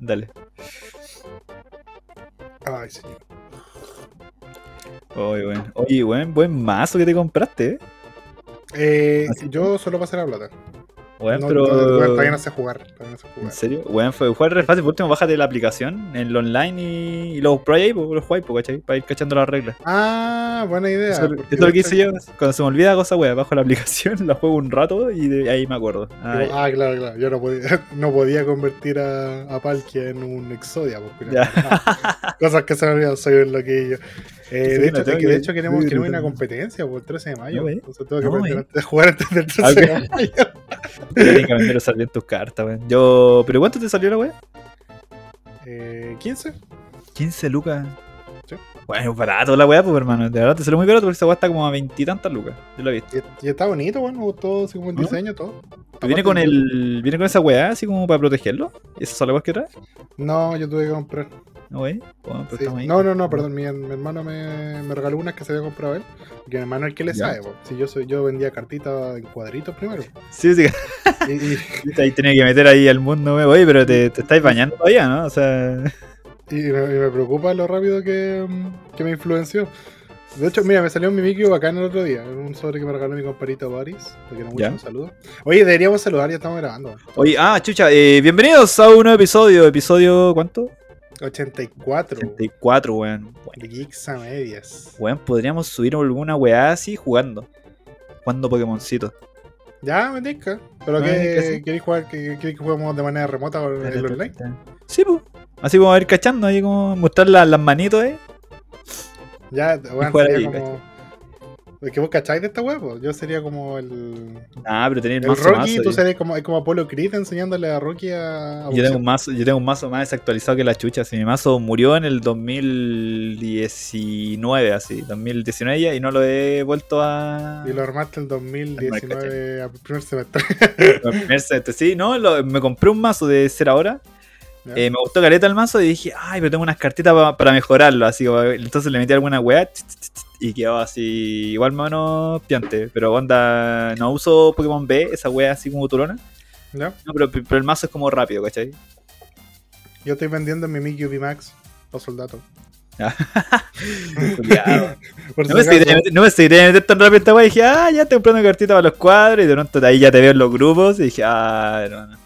Dale. Ay, señor. Oye, weón. Oye, weón, buen mazo que te compraste, eh. Eh, yo solo pasé la plata. Weón, No, pero. no, bueno, todavía no sé jugar. Todavía no sé ¿En serio? Weón, fue jugar re fácil. Por último, bájate la aplicación en el online y, y los pro ahí, los jugáis, ¿cachai? Para ir cachando las reglas. Ah, buena idea. Eso, porque eso es lo que hice yo. Cuando se me olvida cosa, weón, bajo la aplicación, la juego un rato y de ahí me acuerdo. Ah, ah, claro, claro. Yo no podía, no podía convertir a, a Palkia en un Exodia. No, cosas que se me olvidan, soy un loquillo. Eh, Sí, de, hecho, no, que de hecho queremos, sí, queremos no, una competencia por el 13 de mayo. No, eh. Entonces tengo que No, aprender eh. jugar antes del 13 Ah, de mayo. Tienes que vender salir en tus cartas, weón. Yo. ¿Pero cuánto te salió la weón? Eh, 15. 15 lucas. Sí. Bueno, barato la weá, pues hermano. De verdad te salió muy barato porque esa weá está como a veintitantas lucas. Yo la vi. Y, y está bonito, bueno, me gustó así como el ¿No? diseño, todo. ¿Viene Aparte, con el. ¿Viene con esa weá así como para protegerlo? ¿Y esas son las weas que trae? No, yo tuve que comprar. No, wey. Bueno, Sí. ahí. No, no, no, perdón. Mi, mi hermano me, me regaló unas que se había comprado él. Porque mi hermano es el que le Ya. sabe. po. Si yo soy, yo vendía cartitas en cuadritos primero. Sí, sí. Y, y, Ahí tenía que meter ahí al mundo, wey. Oye, pero te, te estáis bañando todavía, ¿no? O sea. y me, y me preocupa lo rápido que, que me influenció. De hecho, mira, me salió un mimikyu bacán el otro día. Un sobre que me regaló mi comparito Boris. Porque no mucho un saludo. Oye, deberíamos saludar, ya estamos grabando. Oye, ah, chucha, eh, bienvenidos a un nuevo episodio. ¿Episodio cuánto? 84 84, weón. de Geeks a medias. Weón, podríamos subir alguna weá así jugando. Jugando Pokémoncito. Ya, me tinca. Pero que sí. queréis jugar, que que juguemos de manera remota en el online. Sí, pues. Así vamos a ir cachando ahí como mostrar la- las manitos, eh. Ya, bueno, sería ahí, como. Es que vos cacháis de esta huevo. Yo sería como el. Ah, pero tenéis El mazo Rocky, mazo. tú serías como, como Apolo Creed enseñándole a Rocky a. a Yo tengo, un mazo, yo tengo un mazo más desactualizado que la chucha. Si mi mazo murió en el 2019, así, 2019 ya, y no lo he vuelto a. Y lo armaste el 2019 a primer semestre. primer set. Sí, no, lo- me compré un mazo de ser ahora. Eh, me gustó caleta el mazo y dije, ay, pero tengo unas cartitas pa- para mejorarlo. Así como, entonces le metí alguna weá y quedó así, igual más o menos piante. Pero onda, no uso Pokémon B, esa weá así como turona. ¿Ya? No, pero, pero el mazo es como rápido, ¿cachai? Yo estoy vendiendo mi Mimikyu VMAX los soldados. Culiao. Por No me seguiré no me seguiré meter tan rápido esta weá. Dije, ah, ya estoy comprando cartitas para los cuadros. Y de pronto ahí ya te veo en los grupos. Y dije, ah, hermano.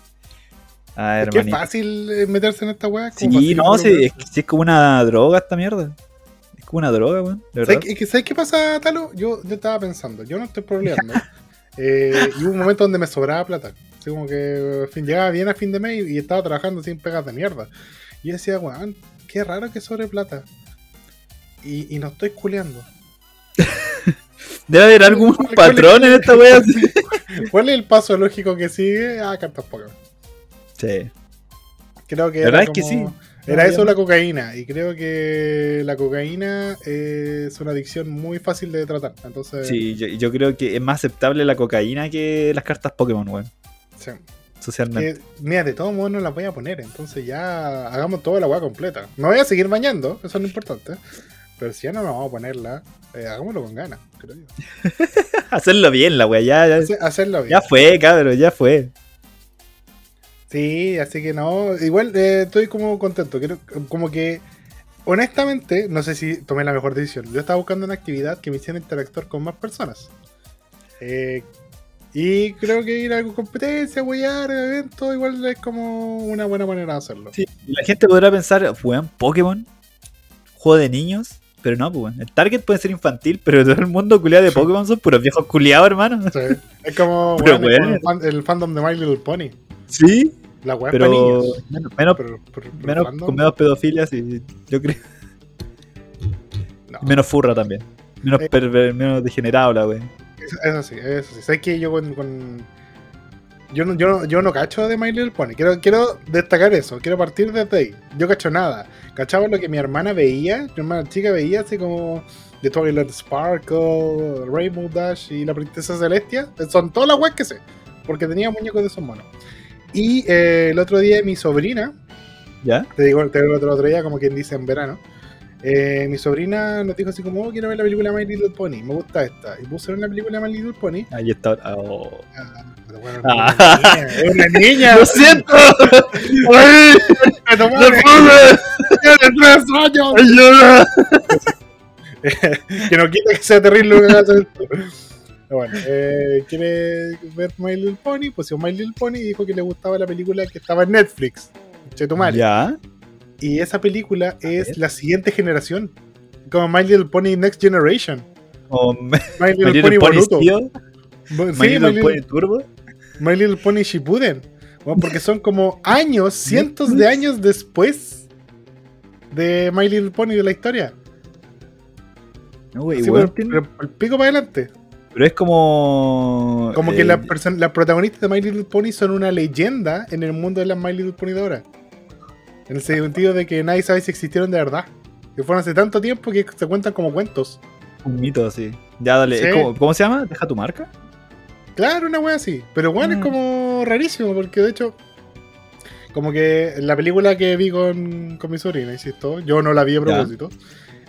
Ah, es que es hermanito. fácil eh, meterse en esta como Sí, no, sí, es, como una droga esta mierda. Es como una droga, weón. ¿Sabes que- ¿Sabes qué pasa, Talo? Yo, yo estaba pensando, yo no estoy problemando. eh, y hubo un momento donde me sobraba plata. Así como que fin, llegaba bien a fin de mes y, y estaba trabajando sin pegas de mierda. Y yo decía, weón, qué raro que sobre plata. Y, y no estoy culeando. Debe haber algún ¿Cuál- cuál patrón en esta wea. ¿Cuál es el paso lógico que sigue? Ah, cartas Pokémon. Sí. Creo que La era verdad es que sí. Era No, eso la no. cocaína. Y creo que la cocaína es una adicción muy fácil de tratar. Entonces, Sí, yo, yo creo que es más aceptable la cocaína que las cartas Pokémon, weón. sí. Socialmente. Que, mira, de todos modos no las voy a poner, entonces ya hagamos toda la weá completa. Me voy a seguir bañando, eso es lo importante. Pero si ya no nos vamos a ponerla, eh, hagámoslo con ganas, creo yo. Hacerlo bien, la wea. Ya, ya, Hace- hacerlo bien. ya fue, cabrón, ya fue. Sí, así que no, igual eh, estoy como contento. Quiero, como que, honestamente, no sé si tomé la mejor decisión. Yo estaba buscando una actividad que me hiciera interactuar con más personas. Eh, y creo que ir a competencia, huellar, evento, igual es como una buena manera de hacerlo. Sí, la gente podrá pensar, weón, Pokémon, juego de niños. Pero no, pues. El target puede ser infantil, pero todo el mundo culiado de Pokémon son puros viejos culiados, hermano. Sí, Es como, Pero weón, es como bueno. el, fan- el fandom de My Little Pony. Sí, La weá pero niños. menos, menos, Pero, pero- pero menos- fandom, con menos pedofilias y yo creo. no. Menos furra también. Menos, Eh. perver- menos degenerado la wea. Eso, sí, eso sí. Sabes que yo con. con- Yo, no, yo, no, yo no cacho de My Little Pony. Quiero, quiero destacar eso. Quiero partir desde ahí. Yo cacho nada. Cachaba lo que mi hermana veía. Mi hermana chica veía así como. The Twilight Sparkle, Rainbow Dash y la Princesa Celestia. Son todas las weas que sé. Porque tenía muñecos de esos monos. Y eh, el otro día mi sobrina ¿Ya? te digo, te digo el otro, otro día, como quien dice en verano, eh, mi sobrina nos dijo así como, oh, quiero ver la película My Little Pony, me gusta esta. Y puse una película My Little Pony. Ahí está. Oh. Ah, pero bueno, Ah. es una niña, ¡Lo siento! ¡Ay! es una ¡No niña, pude! tiene tres años. ¡Ayuda! que no quita que sea terrible lo que Bueno, eh, quiere ver My Little Pony, pues My Little Pony y dijo que le gustaba la película que estaba en Netflix. Chetumare. Ya. Y esa película es ver. la siguiente generación. Como My Little Pony Next Generation. O Me- My Little, My Little Pony Bo- My sí, My Little Little, Pony Turbo. My Little Pony Shippuden. Bueno, porque son como años, cientos de años después de My Little Pony de la historia. No, pero- tiene- pero el pico para adelante. Pero es como. Como que eh, las person- las protagonistas de My Little Pony son una leyenda en el mundo de las My Little Pony de ahora. En el sentido de que nadie sabe si existieron de verdad. Que fueron hace tanto tiempo que se cuentan como cuentos. Un mito así. Ya, dale. Sí. como- ¿Cómo se llama? Deja tu marca. Claro, una wea así. Pero bueno, Mm. es como rarísimo, porque de hecho, como que la película que vi con, con mi sobrina, insisto, yo no la vi a propósito.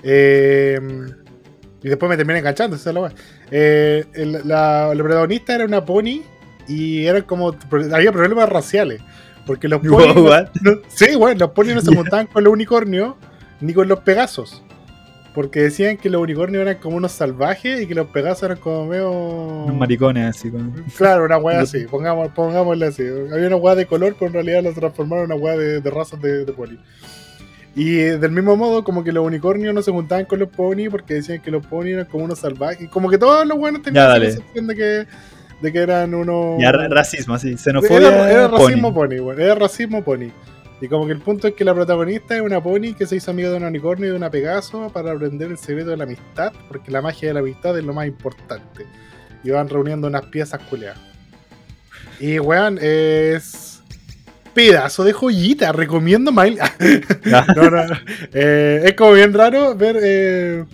eh, y después me terminé enganchando, esa es la. Eh, el- la, la protagonista era una pony y era como. Había problemas raciales. Porque los ponis. no- What? no- sí, bueno, los ponis no se montaban con los unicornios ni con los pegasos. Porque decían que los unicornios eran como unos salvajes y que los pegasos eran como medio. Unos maricones así. Como... Claro, una weá así, pongamos, pongámosle así. Había una weá de color, pero en realidad la transformaron en una weá de, de razas de, de pony. Y del mismo modo, como que los unicornios no se juntaban con los pony porque decían que los pony eran como unos salvajes. Y como que todos los buenos tenían Ya, dale. percepción de que, de que eran unos. Ya, ra- racismo, así. Xenofobia. Era, era pony. racismo pony, weón, era racismo pony. Y como que el punto es que la protagonista es una pony que se hizo amiga de un unicornio y de una pegaso para aprender el secreto de la amistad, porque la magia de la amistad es lo más importante. Y van reuniendo unas piezas culeadas. Y weón, es. Pedazo de joyita, recomiendo Mile. Ya. no, no. Eh, es como bien raro ver eh,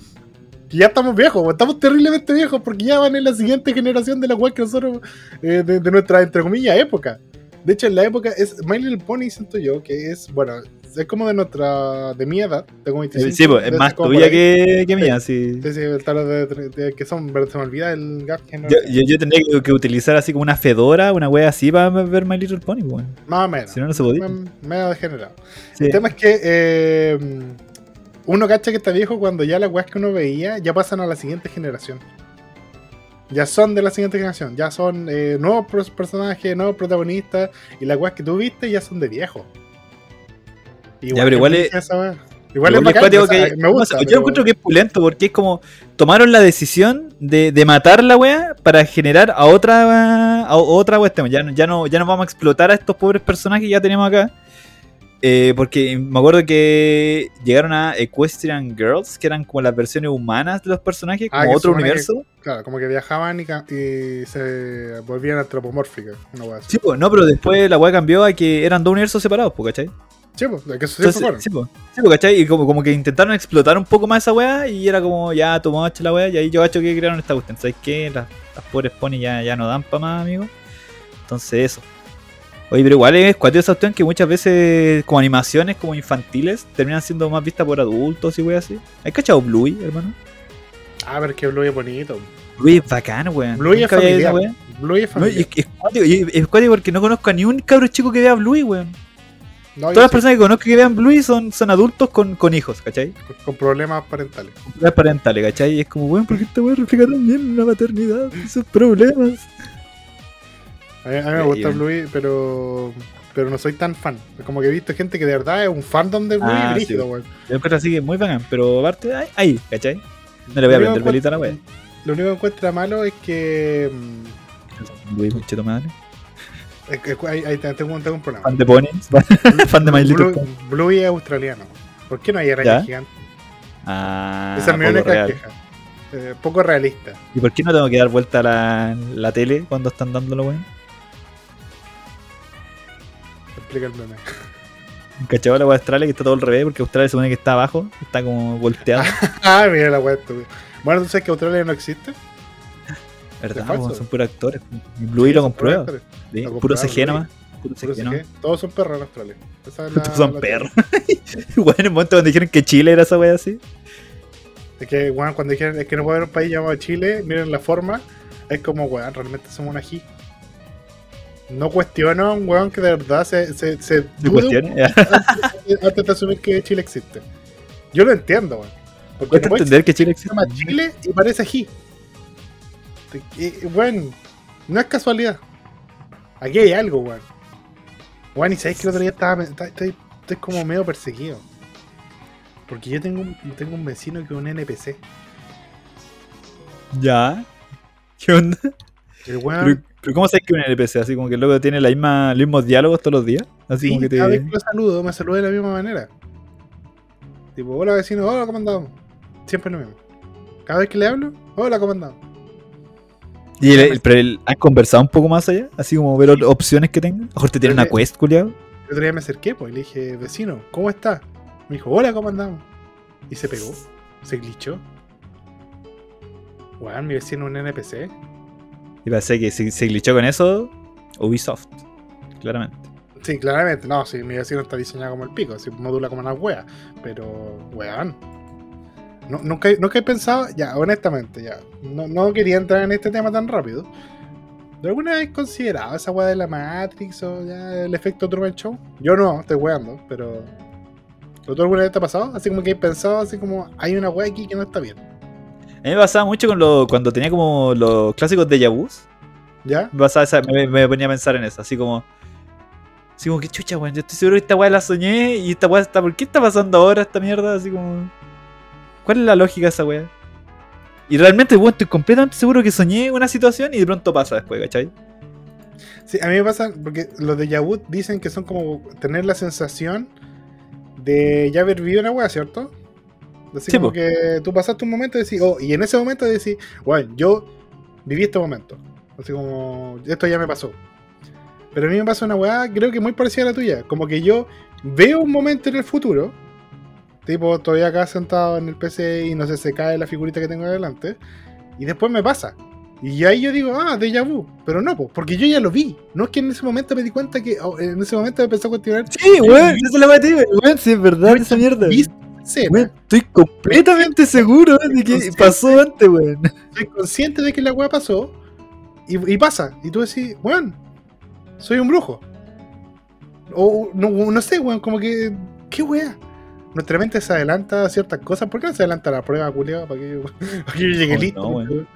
que ya estamos viejos, estamos terriblemente viejos porque ya van en la siguiente generación de la cual que nosotros, eh, de, de nuestra, entre comillas, época. De hecho, en la época es My Little Pony, siento yo, que es, bueno, es como de nuestra, de mi edad, tengo 25. Sí, pues, es más tuya que, que mía, sí. Sí, sí, tal de- de- que son, pero se me olvida el gap que no. Yo, yo, yo tendría que, que utilizar así como una fedora, una wea así para ver My Little Pony, weón. Más o menos. Si no, no se podía. Me, degenerado. Sí. El tema es que eh, uno cacha que está viejo cuando ya las weas que uno veía ya pasan a la siguiente generación. Ya son de la siguiente generación, ya son eh, nuevos personajes, nuevos protagonistas, y las weas que tú viste ya son de Ya, pero igual es. es- esa wea. Igual, Igual es es bacán, cuático o sea, que- me gusta. no sé, pero- yo encuentro que es pulento porque es como tomaron la decisión de, de matar la wea para generar a otra a otra cuestión. Ya, no- ya no ya no vamos a explotar a estos pobres personajes que ya tenemos acá. Eh, porque me acuerdo que llegaron a Equestrian Girls, que eran como las versiones humanas de los personajes, Ah, como otro que- universo. Claro, como que viajaban y, se volvían antropomórficas. Una wea. Sí, pues, no, pero después la wea cambió a que eran dos universos separados, ¿cachai? Sí, pues, que eso Entonces, sí, po, ¿cachai? Y como, como que intentaron explotar un poco más esa weá y era como, ya, tomó la weá, y ahí yo cacho que crearon esta cuestión. ¿Sabes qué? Las, las pobres pony ya, ya no dan pa' más, amigo. Entonces, eso. Oye, pero igual es cuatro esa cuestión que muchas veces, como animaciones como infantiles, terminan siendo más vistas por adultos y weá así. ¿Has cachado Bluey, hermano? Ah, pero es que Bluey es bonito. Bluey es bacán, weón. Bluey es familiar. Bluey es No, familiar. y es, es es porque no conozco a ni un cabro chico que vea Bluey, weón. No, Todas las sí, personas que conozco que vean Bluey son, son adultos con, con hijos, ¿cachai? con, con problemas parentales. Problemas parentales, ¿cachai? Y es como, weón, ¿por qué esta weá refleja tan bien la maternidad? Esos problemas. A mí, a mí me gusta bueno. Bluey, pero pero no soy tan fan. Como que he visto gente que de verdad es un fandom de Bluey Ah, brígido, sí. weón. Yo encuentro así que es muy bacán, pero aparte, ahí, ¿cachai? No le voy a prender que velita a la weá. Lo único que encuentra malo es que. mm, Bluey, concheto madre. Ahí, ahí te- tengo, tengo un problema. Fan de ponies, fan de My Little Blue- Pony. Bluey es australiano. ¿Por qué no hay ¿Ya? araña gigante? Ah, Esa es mi poco única queja. Eh, poco realista. ¿Y por qué no tengo que dar vuelta a la, la tele cuando están dándolo, weón? Explica el meme. ¿Cachai la weá de Australia que está todo al revés? Porque Australia se supone que está abajo, está como volteado. ah, mira la weá. Bueno, ¿tú sabes que Australia no existe? ¿Verdad? Son puros actores. Y Bluey lo Sí, comprueba. son Sí, Lo Puro CG Bluey. nomás. Puro Puro CG nomás. CG. Todos son perros en Australia. Esa es la- Todos son la- perros. bueno, en el momento cuando dijeron que Chile era esa wea así. Es que, weón, cuando dijeron, es que no puede haber un país llamado Chile, miren la forma, es como, weón, realmente somos un ají. No cuestiono a un weón que de verdad se, se, se. Ya. antes, antes de asumir que Chile existe. Yo lo entiendo, weón. Porque no entender que Chile se llama existe. Chile y parece ají. Te- que- Weón, no es casualidad. Aquí hay algo, weón. Weón, y sabéis que el otro día estaba, estaba- estoy, estoy como medio perseguido. Porque yo tengo un, tengo un vecino que es un NPC. Ya. ¿Qué onda? El weón, Pero, pero ¿cómo sabes que un NPC? Así como que el loco tiene la misma, los mismos diálogos todos los días. Así sí, como que te. cada vez que lo saludo, me saluda de la misma manera. Tipo, hola vecino, hola comandado. Siempre lo mismo. Cada vez que le hablo, hola comandado. Y el- el- pero el- ¿Han conversado un poco más allá? Así como ver opciones que tengan. A lo mejor te tiene una quest, culiado. El otro día me acerqué, pues, y le dije, vecino, ¿cómo está? Me dijo, hola, ¿cómo andamos? Y se pegó, se glitchó. Weón, mi vecino es un NPC. Y pensé que si se glitchó con eso, Ubisoft. Claramente. Sí, claramente, no, sí, mi vecino está diseñado como el pico, así modula como una wea. Pero, weón. No, nunca, nunca he pensado, ya, honestamente, ya. No, no quería entrar en este tema tan rápido. ¿De alguna vez considerado esa wea de la Matrix o ya el efecto Truman Show? Yo no, estoy weando, pero. ¿Lo tú alguna vez te ha pasado? Así como que he pensado, así como, hay una wea aquí que no está bien. A mí me pasaba mucho con lo, cuando tenía como los clásicos de Yabus. ¿Ya? Me, pasaba esa- me, me ponía a pensar en eso. Así como. Así como que chucha, weón. Yo estoy seguro que esta weá la soñé. Y esta weá está. ¿Por qué está pasando ahora esta mierda? Así como. ¿Cuál es la lógica de esa weá? Y realmente, weón, estoy completamente seguro que soñé una situación y de pronto pasa después, ¿cachai? Sí, a mí me pasa, porque los de Yahoo dicen que son como tener la sensación de ya haber vivido una wea, ¿cierto? Así Sí, como po. que tú pasaste un momento y decís, oh, y en ese momento decís, bueno, yo viví este momento. Así como, esto ya me pasó. Pero a mí me pasa una weá, creo que muy parecida a la tuya. Como que yo veo un momento en el futuro, tipo, todavía acá sentado en el PC y no sé, se cae la figurita que tengo adelante, y después me pasa. Y ahí yo digo, ah, déjà vu. Pero no, po, porque yo ya lo vi. No es que en ese momento me di cuenta que, oh, en ese momento me empezó a cuestionar. Sí, weón, eso es la matí, weón, sí, es verdad esa mierda. Weón, estoy completamente seguro de que pasó antes, weón. soy consciente de que la weá pasó y, y pasa. Y tú decís, weón, soy un brujo. O no, no sé, weón, como que, ¿qué weá? Nuestra mente se adelanta a ciertas cosas. ¿Por qué no se adelanta a la prueba, culiao? Para que, yo- para que yo llegue Oh, listo. no, weón.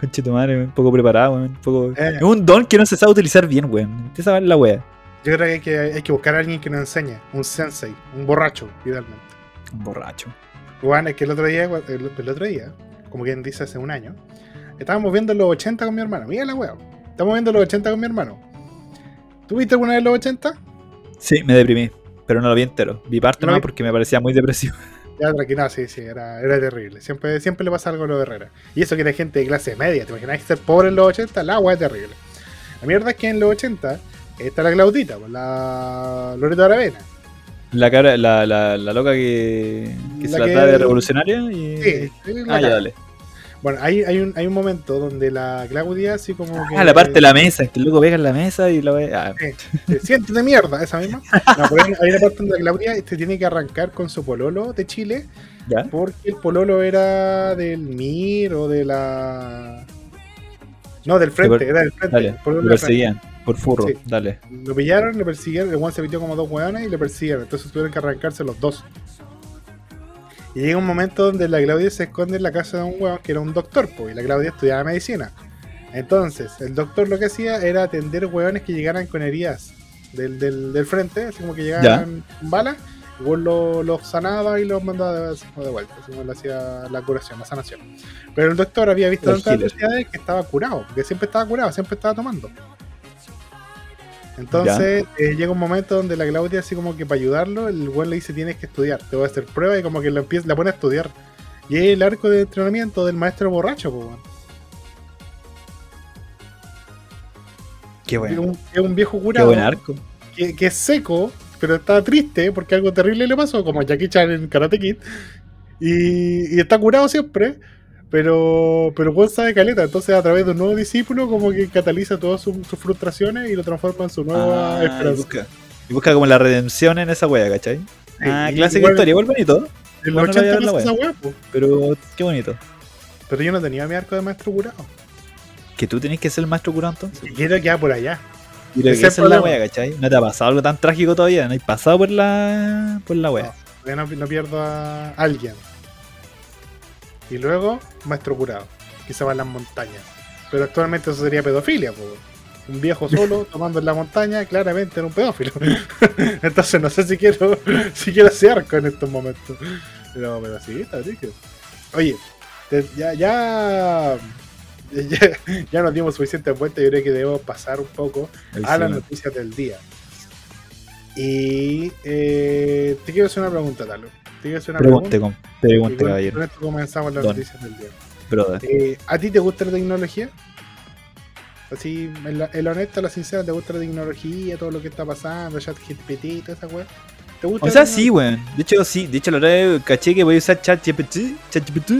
Conche tu madre, weón, poco preparado, weón. Poco... Eh. Es un don que no se sabe utilizar bien, weón. Esa es la wea. Yo creo que hay, que hay que buscar a alguien que nos enseñe. Un sensei, un borracho, idealmente. Un borracho. Weón, es que el otro día, el, el otro día, como quien dice hace un año, estábamos viendo los 80 con mi hermano. Mira la weá. Estamos viendo los 80 con mi hermano. ¿Tú viste alguna vez los 80? Sí, me deprimí. Pero no lo vi entero. Vi parte ¿No porque me parecía muy depresivo. Ya, tranquilo, no, sí, sí, era, era terrible. Siempre, siempre le pasa algo a los Herrera. Y eso que era gente de clase media. ¿Te imaginas ser pobre en los 80? La weá es terrible. La mierda es que en los 80 está la Claudita, pues, la Loreto Aravena. La cara, la, la, la loca que, que se La que- de revolucionaria y. Sí, ah, ya, dale. Bueno, hay, hay, un, hay un momento donde la Claudia, así como que. Ah, la parte de la mesa, que loco pega en la mesa y la ve. Ah, Se siente de mierda, esa misma. No, pero hay, hay una parte donde la Claudia este, tiene que arrancar con su pololo de Chile, ya. porque el pololo era del MIR o de la. No, del frente, era del frente. Dale. Lo frente. perseguían. Por furro. Sí. Dale. Lo pillaron, lo persiguieron, el Juan se metió como dos hueones y le persiguieron. Entonces tuvieron que arrancarse los dos. Y llega un momento donde la Claudia se esconde en la casa de un hueón que era un doctor, pues, y la Claudia estudiaba medicina. Entonces, el doctor lo que hacía era atender hueones que llegaran con heridas del, del, del frente, así como que llegaban con balas, y vos los los sanaba y los mandaba de, de vuelta, así como le hacía la curación, la sanación. Pero el doctor había visto tantas necesidades que estaba curado, porque siempre estaba curado, siempre estaba tomando. Entonces eh, llega un momento donde la Claudia, así como que para ayudarlo, el buen le dice tienes que estudiar, te voy a hacer prueba y como que la, empieza, la pone a estudiar. Y es el arco de entrenamiento del maestro borracho, pues, weón. Qué Es bueno. un, es un viejo Qué curado buen arco. que, que es seco, pero está triste porque algo terrible le pasó, como a Jackie Chan en Karate Kid. Y, y está curado siempre, pero pero Juan sabe caleta. Entonces, a través de un nuevo discípulo, como que cataliza todas sus, sus frustraciones y lo transforma en su nueva Ah, y esperanza. busca, y busca como la redención en esa wea, ¿cachai? Ah, clásica igual- historia, igual bonito. En los no la 80 voy a dar la esa wea. po. Pero qué bonito. Pero yo no tenía mi arco de maestro curado. Que tú tenés que ser el maestro curado entonces. Quiero quedar por allá. Y Ese que es la wea, ¿cachai? No te ha pasado algo tan trágico todavía, no has pasado por la por la wea. Ya no, no pierdo a alguien. Y luego, maestro curado. Que se va en las montañas. Pero actualmente eso sería pedofilia, po. Un viejo solo tomando en la montaña, claramente era un pedófilo. Entonces no sé si quiero si quiero ese arco en estos momentos. Pero, pero sí, está rico. Oye, ya, ya, ya, ya nos dimos suficiente vuelta. Yo creo que debemos pasar un poco a las noticias del día. Y eh, te quiero hacer una pregunta, Talo. Te una pregunta. con, caballero. con esto comenzamos las Don. noticias del día. Eh, ¿A ti te gusta la tecnología? Así, en la, en la honesta, la sincera, ¿te gusta la tecnología, todo lo que está pasando, ChatGPT y toda esa weá? ¿Te gusta? O la sea, sí, weón. De hecho, sí. De hecho, la verdad caché que voy a usar ChatGPT ChatGPT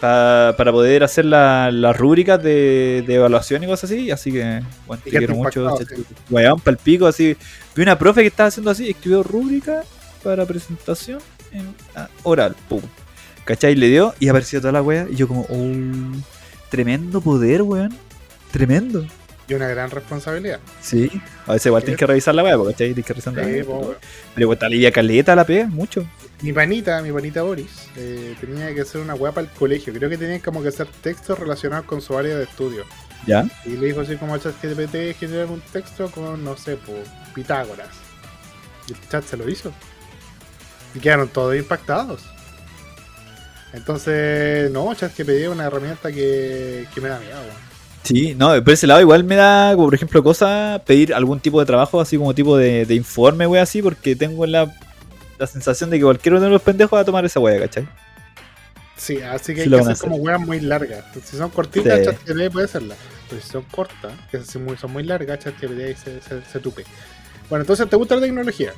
pa- para poder hacer la- las rúbricas de, de evaluación y cosas así. Así que, bueno, te quiero mucho. ChatGPT. Weón, pa'l pico, así. Vi una profe que estaba haciendo así, escribió rúbrica para presentación en oral. Pum. ¿Cachai? Le dio y apareció toda la wea. Y yo, como, oh, tremendo poder, weón. Tremendo. Y una gran responsabilidad. Sí. A veces igual tienes que revisar la wea, porque ¿cachai? Tienes que revisar la wea. Pero igual te alivia caleta la pega, mucho. Mi panita, mi panita Boris, eh, tenía que hacer una weá para el colegio. Creo que tenía como que hacer textos relacionados con su área de estudio. ¿Ya? Y le dijo así como al chat GPT generar un texto con, no sé, por Pitágoras. Y el chat se lo hizo. Y quedaron todos impactados. Entonces, no, ChatGPT es una herramienta que, que me da miedo. weón. Sí, no, por ese lado igual me da, como por ejemplo, cosa pedir algún tipo de trabajo, así como tipo de, de informe, wey, así, porque tengo la, la sensación de que cualquiera de los pendejos va a tomar esa wea, ¿cachai? Sí, así que Sí hay que hacer como weas muy largas. Si son cortitas, Sí. ChatGPT puede hacerla. Pero si son cortas, que son muy, son muy largas, ChatGPT se, se, se tupe. Bueno, entonces, ¿te gusta la tecnología?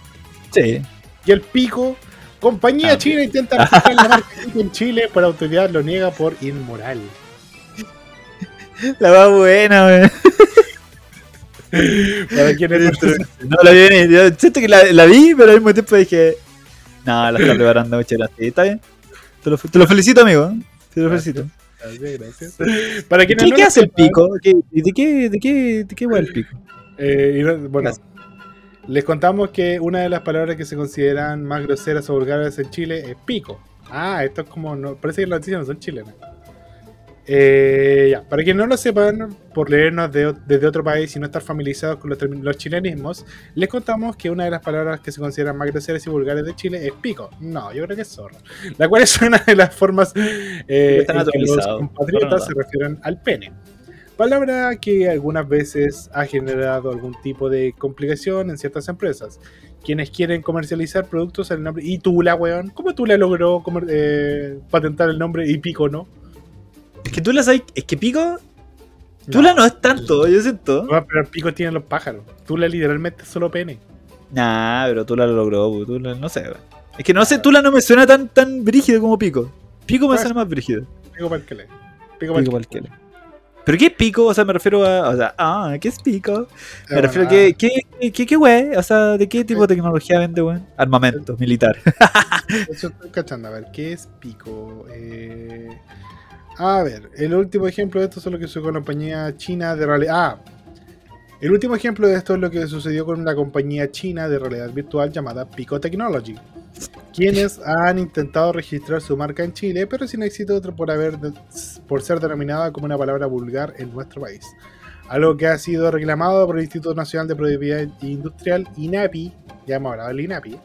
Sí. Y el pico, compañía china intenta registrar la marca en Chile, pero autoridad lo niega por inmoral. La va buena, wey. Para quienes no- No la vi yo siento que la, la vi, pero al mismo tiempo dije, no, la está preparando mucho. Está bien. Te lo, te lo felicito, amigo. Te lo felicito. Gracias, gracias. Para ¿Qué, no qué lo hace el pico? ¿Qué- ¿De qué, de qué, de qué wea el pico? eh, y no- bueno, Gracias. Les contamos que una de las palabras que se consideran más groseras o vulgares en Chile es pico. Ah, esto es como. No, parece que las noticias no son chilenas. Eh, ya, para quienes no lo sepan, por leernos de- desde otro país y no estar familiarizados con los, los chilenismos, les contamos que una de las palabras que se consideran más groseras y vulgares de Chile es pico. No, yo creo que es zorra. La cual es una de las formas eh, en que los compatriotas se refieren al pene. Palabra que algunas veces ha generado algún tipo de complicación en ciertas empresas. Quienes quieren comercializar productos en el nombre. Y Tula, weón. ¿Cómo Tula logró comer- eh, patentar el nombre y Pico no? Es que tú la sabes, es que pico, Tula no es tanto, yo siento. No, pero el Pico tiene los pájaros. Tula literalmente es solo pene. Nah, pero Tula lo logró, pu, Tula, no sé. Es que no sé, Tula no me suena tan, tan brígido como Pico. Pico me Pues- suena más brígido. Pico para el que lee. Pico para ¿Pero qué es Pico? O sea, me refiero a. O sea, ah, ¿qué es Pico? Me refiero a que. ¿Qué, qué, qué, wey? O sea, ¿de qué tipo de tecnología vende, weón? Armamento, militar. Eso estoy cachando. A ver, ¿qué es Pico? Eh, A ver, el último ejemplo de esto es lo que la compañía china de realidad. Ah, el último ejemplo de esto es lo que sucedió con la compañía china de realidad virtual llamada Pico Technology, quienes han intentado registrar su marca en Chile, pero sin éxito por, haber por ser denominada como una palabra vulgar en nuestro país. Algo que ha sido reclamado por el Instituto Nacional de Propiedad Industrial, INAPI, ya hemos hablado del INAPI,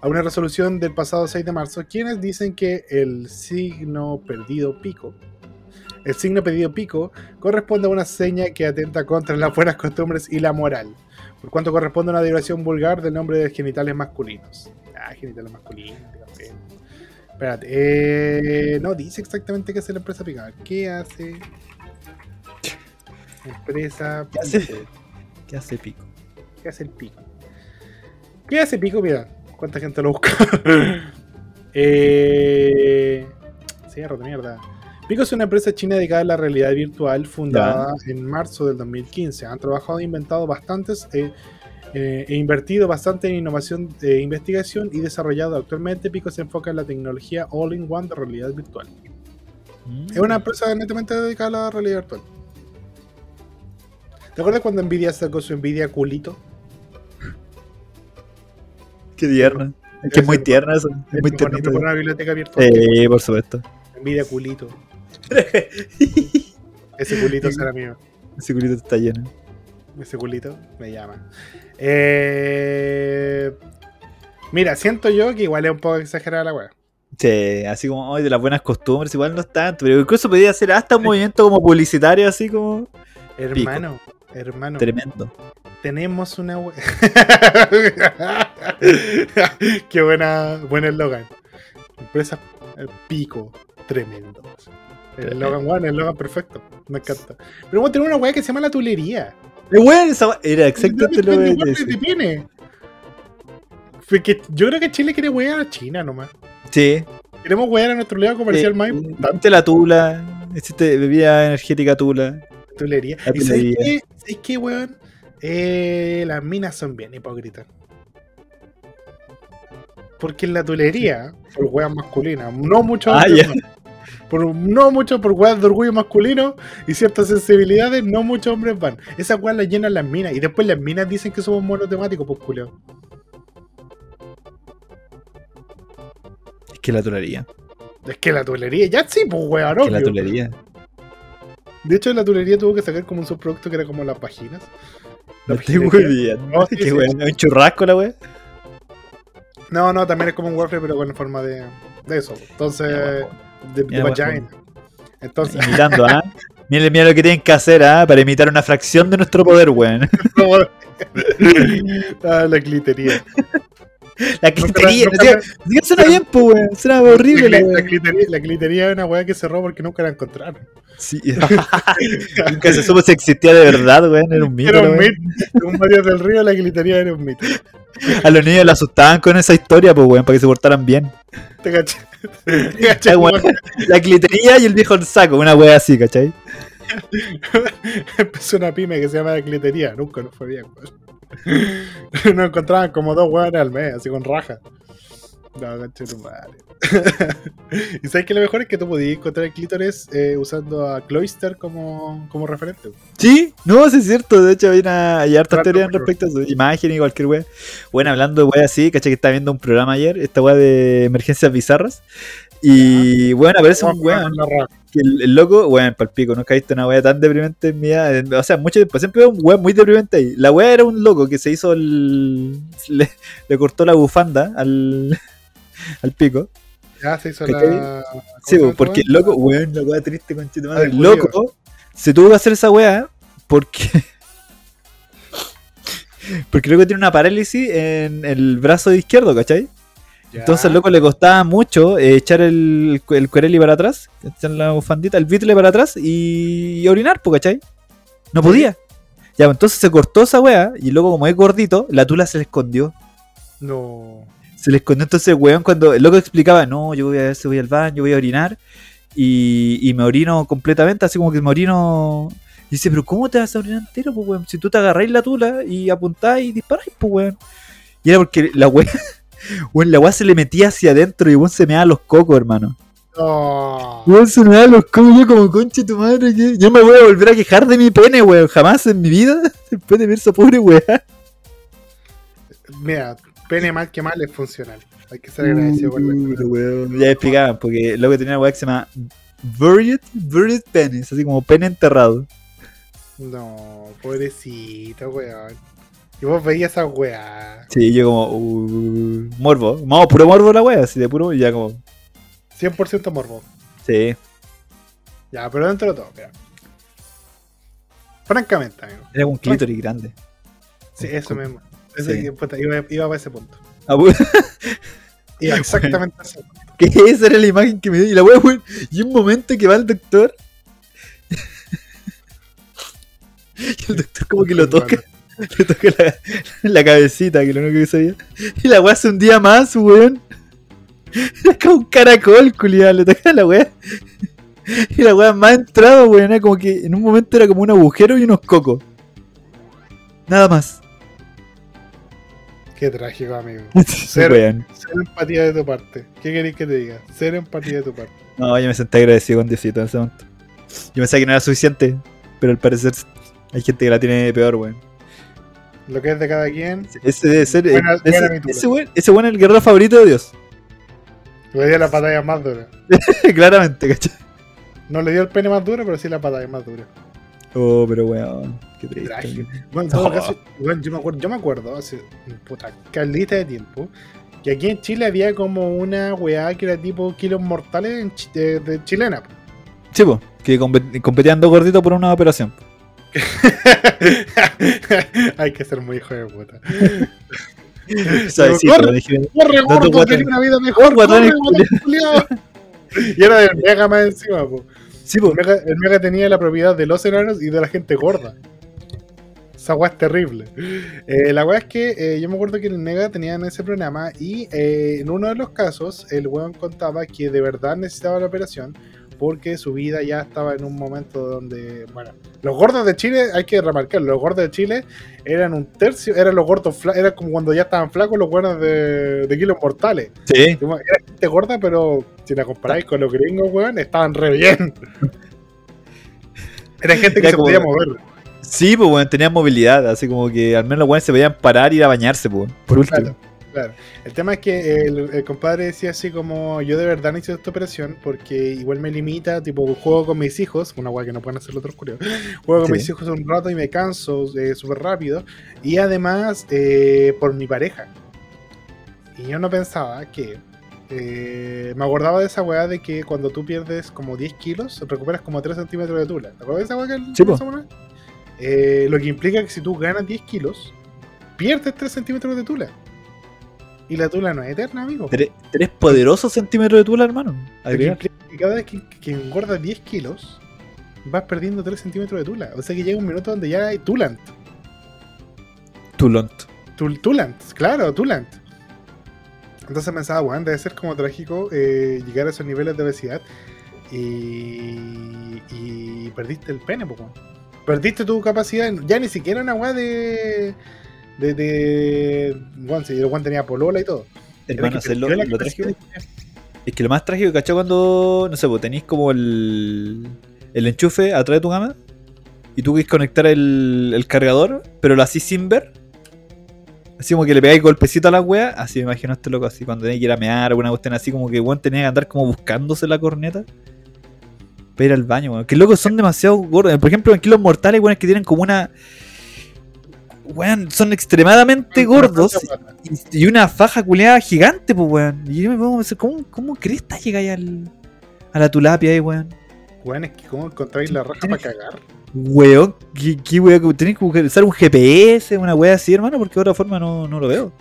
a una resolución del pasado 6 de marzo, quienes dicen que el signo perdido pico, el signo perdido pico, corresponde a una seña que atenta contra las buenas costumbres y la moral, por cuanto corresponde a una derivación vulgar del nombre de genitales masculinos. Ah, genitales masculinos. Espérate, eh, no dice exactamente qué hace la empresa pico. A ver, ¿Qué hace? Empresa ¿Qué hace? Pico. ¿Qué hace Pico? ¿Qué hace el pico? ¿Qué hace pico? Mira, cuánta gente lo busca. eh... Cierro de mierda. Pico es una empresa china dedicada a la realidad virtual fundada en marzo del 2015. Han trabajado e inventado bastantes eh, Eh, he invertido bastante en innovación e investigación y desarrollado actualmente. Pico se enfoca en la tecnología all-in-one de realidad virtual. Es una empresa netamente dedicada a la realidad virtual. ¿Te acuerdas cuando Nvidia sacó su Nvidia culito? Qué tierna. Es que es muy tierna eso. Es muy Por tiernito. una biblioteca virtual. Sí, por supuesto. Nvidia culito. Ese culito será mío. Ese culito está lleno. Ese culito me llama. Eh, mira, siento yo que igual es un poco exagerada la weá. Sí, así como hoy de las buenas costumbres, igual no es tanto, pero incluso podría ser hasta un movimiento como publicitario, así como Hermano, hermano, tremendo. tenemos una we- Qué buena, buen eslogan. Empresa el pico, tremendo. El eslogan, bueno, el eslogan perfecto. Me encanta. Pero vamos a tener una weá que se llama la tulería. Bueno esa Era exactamente lo que Igual iba a que decir. te viene. Fue que yo creo que Chile quiere wear a China nomás. Sí. Queremos wear a nuestro aliado comercial Eh, más importante. La tula, existe bebida energética tula. Tulería. La ¿Y sabes qué? ¿Sabes qué, weón? Eh, las minas son bien hipócritas. Porque en la tulería, por weas masculinas, no mucho Ah, van. Por, no mucho por weas de orgullo masculino y ciertas sensibilidades, no muchos hombres van. Esas weas las llenan las minas y después las minas dicen que somos monotemáticos, pues culeo. Es que la tulería. Es que la tulería, ya sí, pues weón, Es que la tulería. De hecho, la tulería tuvo que sacar como un subproducto que era como las páginas. No La. No, sí, sí, weón, un churrasco la wea. No, no, también es como un waffle, pero con forma de, de eso. Entonces, de, de vagina. Entonces, Imitando, ¿ah? Mira, mira lo que tienen que hacer, ¿ah? Para imitar una fracción de nuestro poder, weón. ah, la clitería. La clitería, nunca- no sé, ni que suena bien, pues, weón. Suena horrible, La, la la clitería, la clitería es una weá que cerró porque nunca la encontraron. Sí. Nunca se supo si existía de verdad, weón. Era un mito. Era la un mito. Según Mario del Río, la clitería era un mito. A los niños le asustaban con esa historia, pues, weón, para que se portaran bien. ¿Te caché? ¿Te caché? Ay, weón. La clitería y el viejo saco, una wea así, ¿cachai? Empezó una pyme que se llama la clitería. Nunca nos fue bien, weón. Nos encontraban como dos weones al mes, así con raja. No, caché tu madre. y sabes que lo mejor es que tú podías encontrar el clítoris eh, usando a Cloister como, como referente. Sí, no, sí es cierto. De hecho, hay, una, hay teorías pero- respecto a su imagen y cualquier wea. Bueno, hablando de wea así, ¿cachai? Que estaba viendo un programa ayer, esta wea de emergencias bizarras. Y bueno, aparece un weón. Que el, el loco, weón, palpico, nunca he visto una wea tan deprimente en mi vida. O sea, mucho tiempo, siempre veo un weón muy deprimente ahí. La wea era un loco que se hizo el. Le, le cortó la bufanda al, al pico. Ya se hizo la. ¿cómo Sí, porque el weá? loco, weón, la wea triste, conchito madre. Ah, El loco se tuvo que hacer esa wea porque. Porque loco tiene una parálisis en el brazo izquierdo, ¿cachai? Ya. Entonces al loco le costaba mucho eh, echar el, el para atrás, echar la bufandita, el vitle para atrás y, y orinar, po, ¿cachai? No podía. Ya, pues, entonces se cortó esa wea y luego como es gordito, la tula se le escondió. No. Se le escondió entonces el weón cuando el loco explicaba, no, yo voy a ver si voy al baño, voy a orinar y, y me orino completamente, así como que me orino... Y dice, pero ¿cómo te vas a orinar entero, pues weón? Si tú te agarráis la tula y apuntáis y disparáis, pues weón. Y era porque la weá, weón, la weá se le metía hacia adentro y weón se me daba los cocos, hermano. No. Weón se me daba los cocos, yo como conche tu madre, que yo me voy a volver a quejar de mi pene, weón, jamás en mi vida, después de ver esa pobre weá. Mira, pene mal que mal es funcional. Hay que ser agradecido con la. Ya explicaban, porque luego tenía una weá que se llama Buried, Buried Penis, así como pene enterrado. No, pobrecito, weón. Y vos veías esa weá. Sí, yo como, uh, morbo, vamos, puro morbo la weá, así de puro, y ya como, 100% morbo. sí, Ya, pero dentro de todo, mira. Francamente, amigo. era un clítoris grande. Sí, eso mismo. Ese- Sí. puta, iba, iba para ese punto. Ah, weón, Iba exactamente a ese punto. que esa era la imagen que me dio, y la weá, weón, y un momento que va el doctor, y el doctor como que lo toca, le toca la, la cabecita, que lo único que sabía. Y la weá hace un día más, weón. Era como un caracol, culiado, le toca la weá. Y la weá más entrado, weón. Era como que en un momento era como un agujero y unos cocos. Nada más. Qué trágico, amigo. Cero, cero empatía de tu parte. ¿Qué queréis que te diga? Cero empatía de tu parte. No, yo me senté agradecido con Diosito en ese momento. Yo pensaba que no era suficiente, pero al parecer hay gente que la tiene peor, weón. Lo que es de cada quien. Ese debe ser. eh, Buena- ese, buena ese weón es el guerrero favorito de Dios. Le dio la batalla más dura. Claramente, ¿cachai? No le dio el pene más duro, pero sí la batalla más dura. Oh, pero weón. Qué triste. Bueno, caso, yo, me acuerdo, yo me acuerdo hace puta calita de tiempo que aquí en Chile había como una weá que era tipo kilos mortales de, de chilena. po, que compet- competían dos gorditos por una operación. Hay que ser muy hijo de puta. Corre. pero dije- ¡Corre, Dato gordo! Quería una vida mejor. ¡Corre! Y era del Mega más encima, po. Sí, po. El Mega, el Mega tenía la propiedad de los enanos y de la gente gorda. Esa weá es terrible. Eh, la weá es que eh, yo me acuerdo que el Mega tenían ese programa y eh, en uno de los casos el weón contaba que de verdad necesitaba la operación porque su vida ya estaba en un momento donde, bueno, los gordos de Chile, hay que remarcar, los gordos de Chile eran un tercio, eran los gordos, era como cuando ya estaban flacos los buenos de, de kilos mortales. Sí. Era gente gorda, pero si la comparáis con los gringos, weón, estaban re bien. Era gente que Era se como- podía mover. Sí, pues, weón, tenían movilidad, así como que al menos los weones se podían parar y ir a bañarse, pues, por último. Claro, claro. El tema es que el, el compadre decía así como, yo de verdad necesito esta operación porque igual me limita, tipo, juego con mis hijos, una weá que no pueden hacer los otros curiosos, juego con mis hijos un rato y me canso eh, súper rápido, y además eh, por mi pareja. Y yo no pensaba que... eh, me acordaba de esa weá de que cuando tú pierdes como 10 kilos, recuperas como 3 centímetros de tula. ¿Te acuerdas de esa weá que Sí? Eh, Lo que implica que si tú ganas 10 kilos, pierdes 3 centímetros de tula. Y la tula no es eterna, amigo. Tres, tres poderosos centímetros de tula, hermano. Cada vez que, que engordas 10 kilos, vas perdiendo 3 centímetros de tula. O sea que llega un minuto donde ya hay tulant. Tulont. Tul- tulant, claro, tulant. Entonces pensaba, bueno, debe ser como trágico eh, llegar a esos niveles de obesidad y, y perdiste el pene, poco. Perdiste tu capacidad, ya ni siquiera una weá de. De. de. Bueno, si el Juan tenía polola y todo. Hermano, hacerlo, lo capacidad trágico. Es que lo más trágico, ¿cachai? Cuando, no sé, pues tenéis como el, el enchufe atrás de tu cama y tú querés conectar el, el cargador, pero lo hacís sin ver. Así como que le pegáis golpecito a la wea, así me imagino a este loco, así cuando tenía que ir a mear o una cuestión así, como que weón tenía que andar como buscándose la corneta para ir al baño, weón. Que locos son demasiado gordos. Por ejemplo, en Kilos Mortales, weón, que tienen como una. Weón, son extremadamente gordos y, y una faja culeada gigante, pues, weón. Y yo me pongo a pensar, ¿cómo, cómo cresta llegáis al, a la tulapia ahí, weón? Weón, es que cómo encontráis la raja para cagar. Weón, ¿qué, qué weón? Tenés que usar un GPS, una wea así, hermano, porque de otra forma no, no lo veo.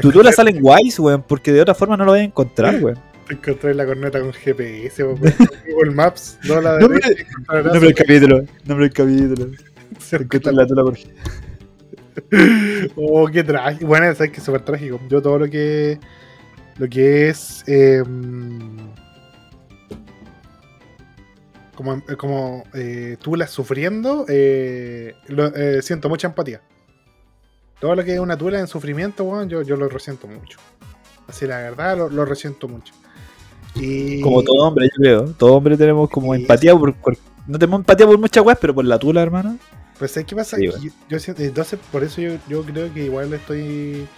Tu tula sale en Wise, weón, porque de otra forma no lo vas a encontrar, weón. Encontré la corneta con GPS, weón. Google Maps, no la encontrarás Nombre del capítulo, nombre del capítulo. Encuentra la tula por Oh, qué trágico. Bueno, sabes que es súper trágico. Yo todo lo que. Lo que es. eh, como como eh, Tula sufriendo, eh, lo- eh, siento mucha empatía. Todo lo que es una Tula en sufrimiento, weón, yo, yo lo resiento mucho. Así, la verdad, lo, lo resiento mucho. Y, Como todo hombre, yo creo. Todo hombre tenemos como empatía por, por- No tenemos empatía por muchas weas, pero por la tula, hermano. Pues, ¿sabes qué pasa? Sí, Que bueno. yo, yo siento- entonces, por eso yo, yo creo que igual estoy.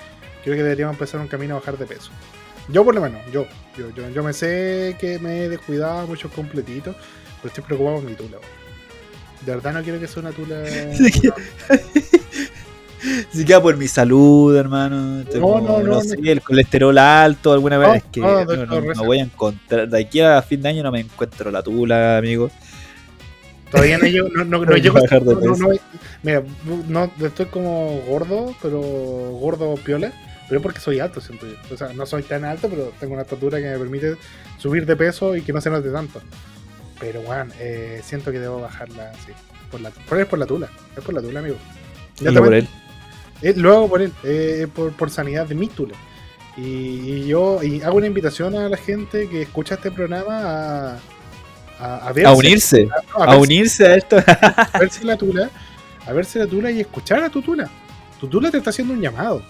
Creo que deberíamos empezar un camino a bajar de peso. Yo, por lo menos, yo. Yo, yo, yo me sé que me he descuidado muchos completitos, pero estoy preocupado por mi tula. De verdad no quiero que sea una tula. Sí, que- Si queda por mi salud, hermano. Tengo, no, no, sé, no. el colesterol alto, alguna vez. No, es que no, no, no- no voy a encontrar. De aquí a fin de año no me encuentro la tula, amigo. Todavía no llego. No, no, no llego mira, no, estoy como gordo, pero gordo piola. Pero porque soy alto, siento yo. O sea, no soy tan alto, pero tengo una estatura que me permite subir de peso y que no se note tanto. Pero, weón, eh, siento que debo bajarla así. Por la, por, es por la tula. Es por la tula, amigo. Ya Hazlo por él. eh, lo hago por él, eh, por, por sanidad de mi tula. Y, y yo y hago una invitación a la gente que escucha este programa a, a, a verse, A unirse. a A verse- unirse a esto. a verse la tula, a verse la tula y escuchar a tu tula. Tu tula te está haciendo un llamado.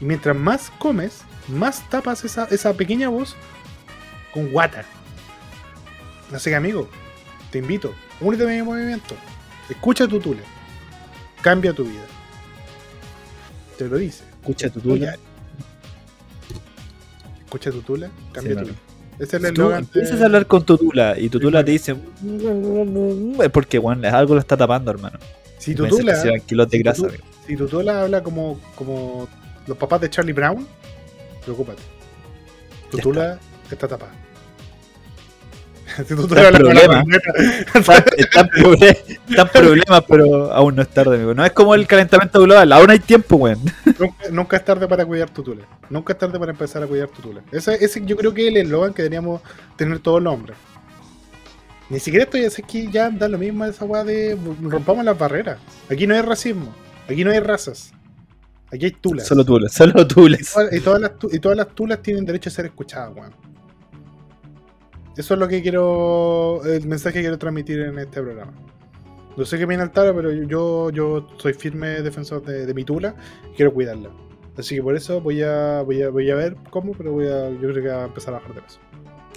Y mientras más comes, más tapas esa, esa pequeña voz con guata. Así que, amigo, te invito, únete a mi movimiento. Escucha tu tule. Cambia tu vida. Te lo dice. Escucha tu tula. Escucha tu tula, cambia Sí, tu vida. Ese es el Si tú eslogan. empiezas de- a hablar con tu tula y tu tula te dice es porque bueno, algo lo está tapando, hermano. Si tu Piensa que tula, se van kilos de si tu grasa. si habla como, como los papás de Charlie Brown, preocúpate. Tu Ya tula está tapada. si tu Está tula el habla con la problema. corneta, Están, están están problemas, pero aún no es tarde, amigo. No es como el calentamiento global, aún hay tiempo, weón. nunca, nunca es tarde para cuidar tu tula. Nunca es tarde para empezar a cuidar tu tula. Ese, ese yo creo que es el eslogan que deberíamos tener todos los hombres. Ni siquiera estoy así que ya da lo mismo esa weá de rompamos las barreras. Aquí no hay racismo. Aquí no hay razas. Aquí hay tulas. Solo tulas, solo tulas. Y todas, las, y todas las tulas tienen derecho a ser escuchadas, weón. Eso es lo que quiero. El mensaje que quiero transmitir en este programa. No sé qué viene Altara, pero yo, yo soy firme defensor de, de mi tula y quiero cuidarla. Así que por eso voy a, voy a, voy a ver cómo, pero voy a, yo creo que voy a empezar a bajar de peso.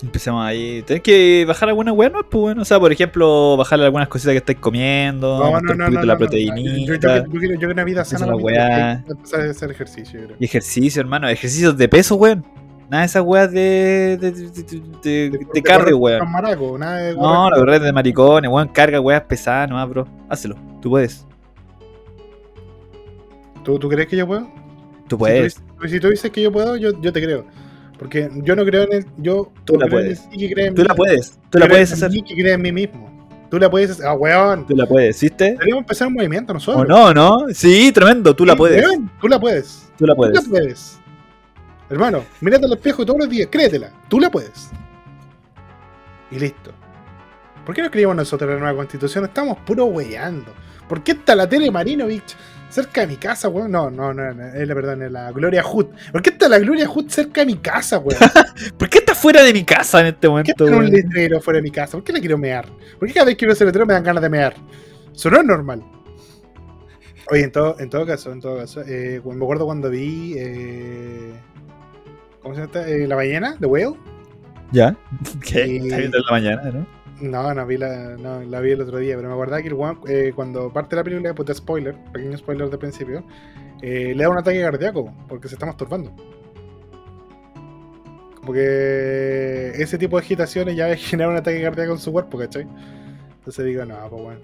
Empecemos ahí. Tenés que bajar algunas weas, ¿no? Pues bueno, o sea, por ejemplo, bajarle algunas cositas que estáis comiendo, aumentar un poquito la Yo, yo, proteinita. yo quiero, una vida sana. Weá. empezar a hacer ejercicio, yo creo. Y ejercicio, hermano. Ejercicios de peso, weón. Nada de esas weas de, de, de, de, correr weón. con maraco, nada de No, la verdad es de maricones, weón. Carga weas pesadas, nomás, bro. Hácelo. Tú puedes. ¿Tú, ¿Tú crees que yo puedo? Tú puedes. Si tú, si tú dices que yo puedo, yo, yo te creo. Porque yo no creo en el. Yo Tú no la en puedes. que en Tú mí. la puedes. Tú la creo puedes en hacer. mí que cree en mí mismo. Tú la puedes hacer. Ah, weón. Tú la puedes, ¿viste? Deberíamos empezar un movimiento nosotros. ¿O no, no? Sí, tremendo. Tú la puedes. weón, Tú la puedes. Tú la Tú puedes. la puedes. Hermano, mírate al espejo todos los días. Créetela. Tú la puedes. Y listo. ¿Por qué no escribimos nosotros la nueva constitución? Estamos puro weyando. ¿Por qué está la tele Marinovich cerca de mi casa, weón? No, no, no, no, es la verdad, es la Gloria Hood. ¿Por qué está la Gloria Hood cerca de mi casa, weón? ¿Por qué estás fuera de mi casa en este ¿Por qué momento? un letrero fuera de mi casa? ¿Por qué la quiero mear? ¿Por qué cada vez que veo ese letrero me dan ganas de mear? Eso no es normal. Oye, en todo, en todo caso, en todo caso, eh, me acuerdo cuando vi. eh, ¿Cómo se llama? Eh, la ballena, The Whale. ¿Ya? ¿Qué? Y- Está viendo en la mañana, ¿no? No, no vi la, no, la vi el otro día, pero me acordaba que el eh, cuando parte la película, pues de spoiler, pequeño spoiler de principio, eh, le da un ataque cardíaco porque se está masturbando. Como que ese tipo de agitaciones ya genera un ataque cardíaco en su cuerpo, ¿cachai? Entonces digo, no, pues bueno.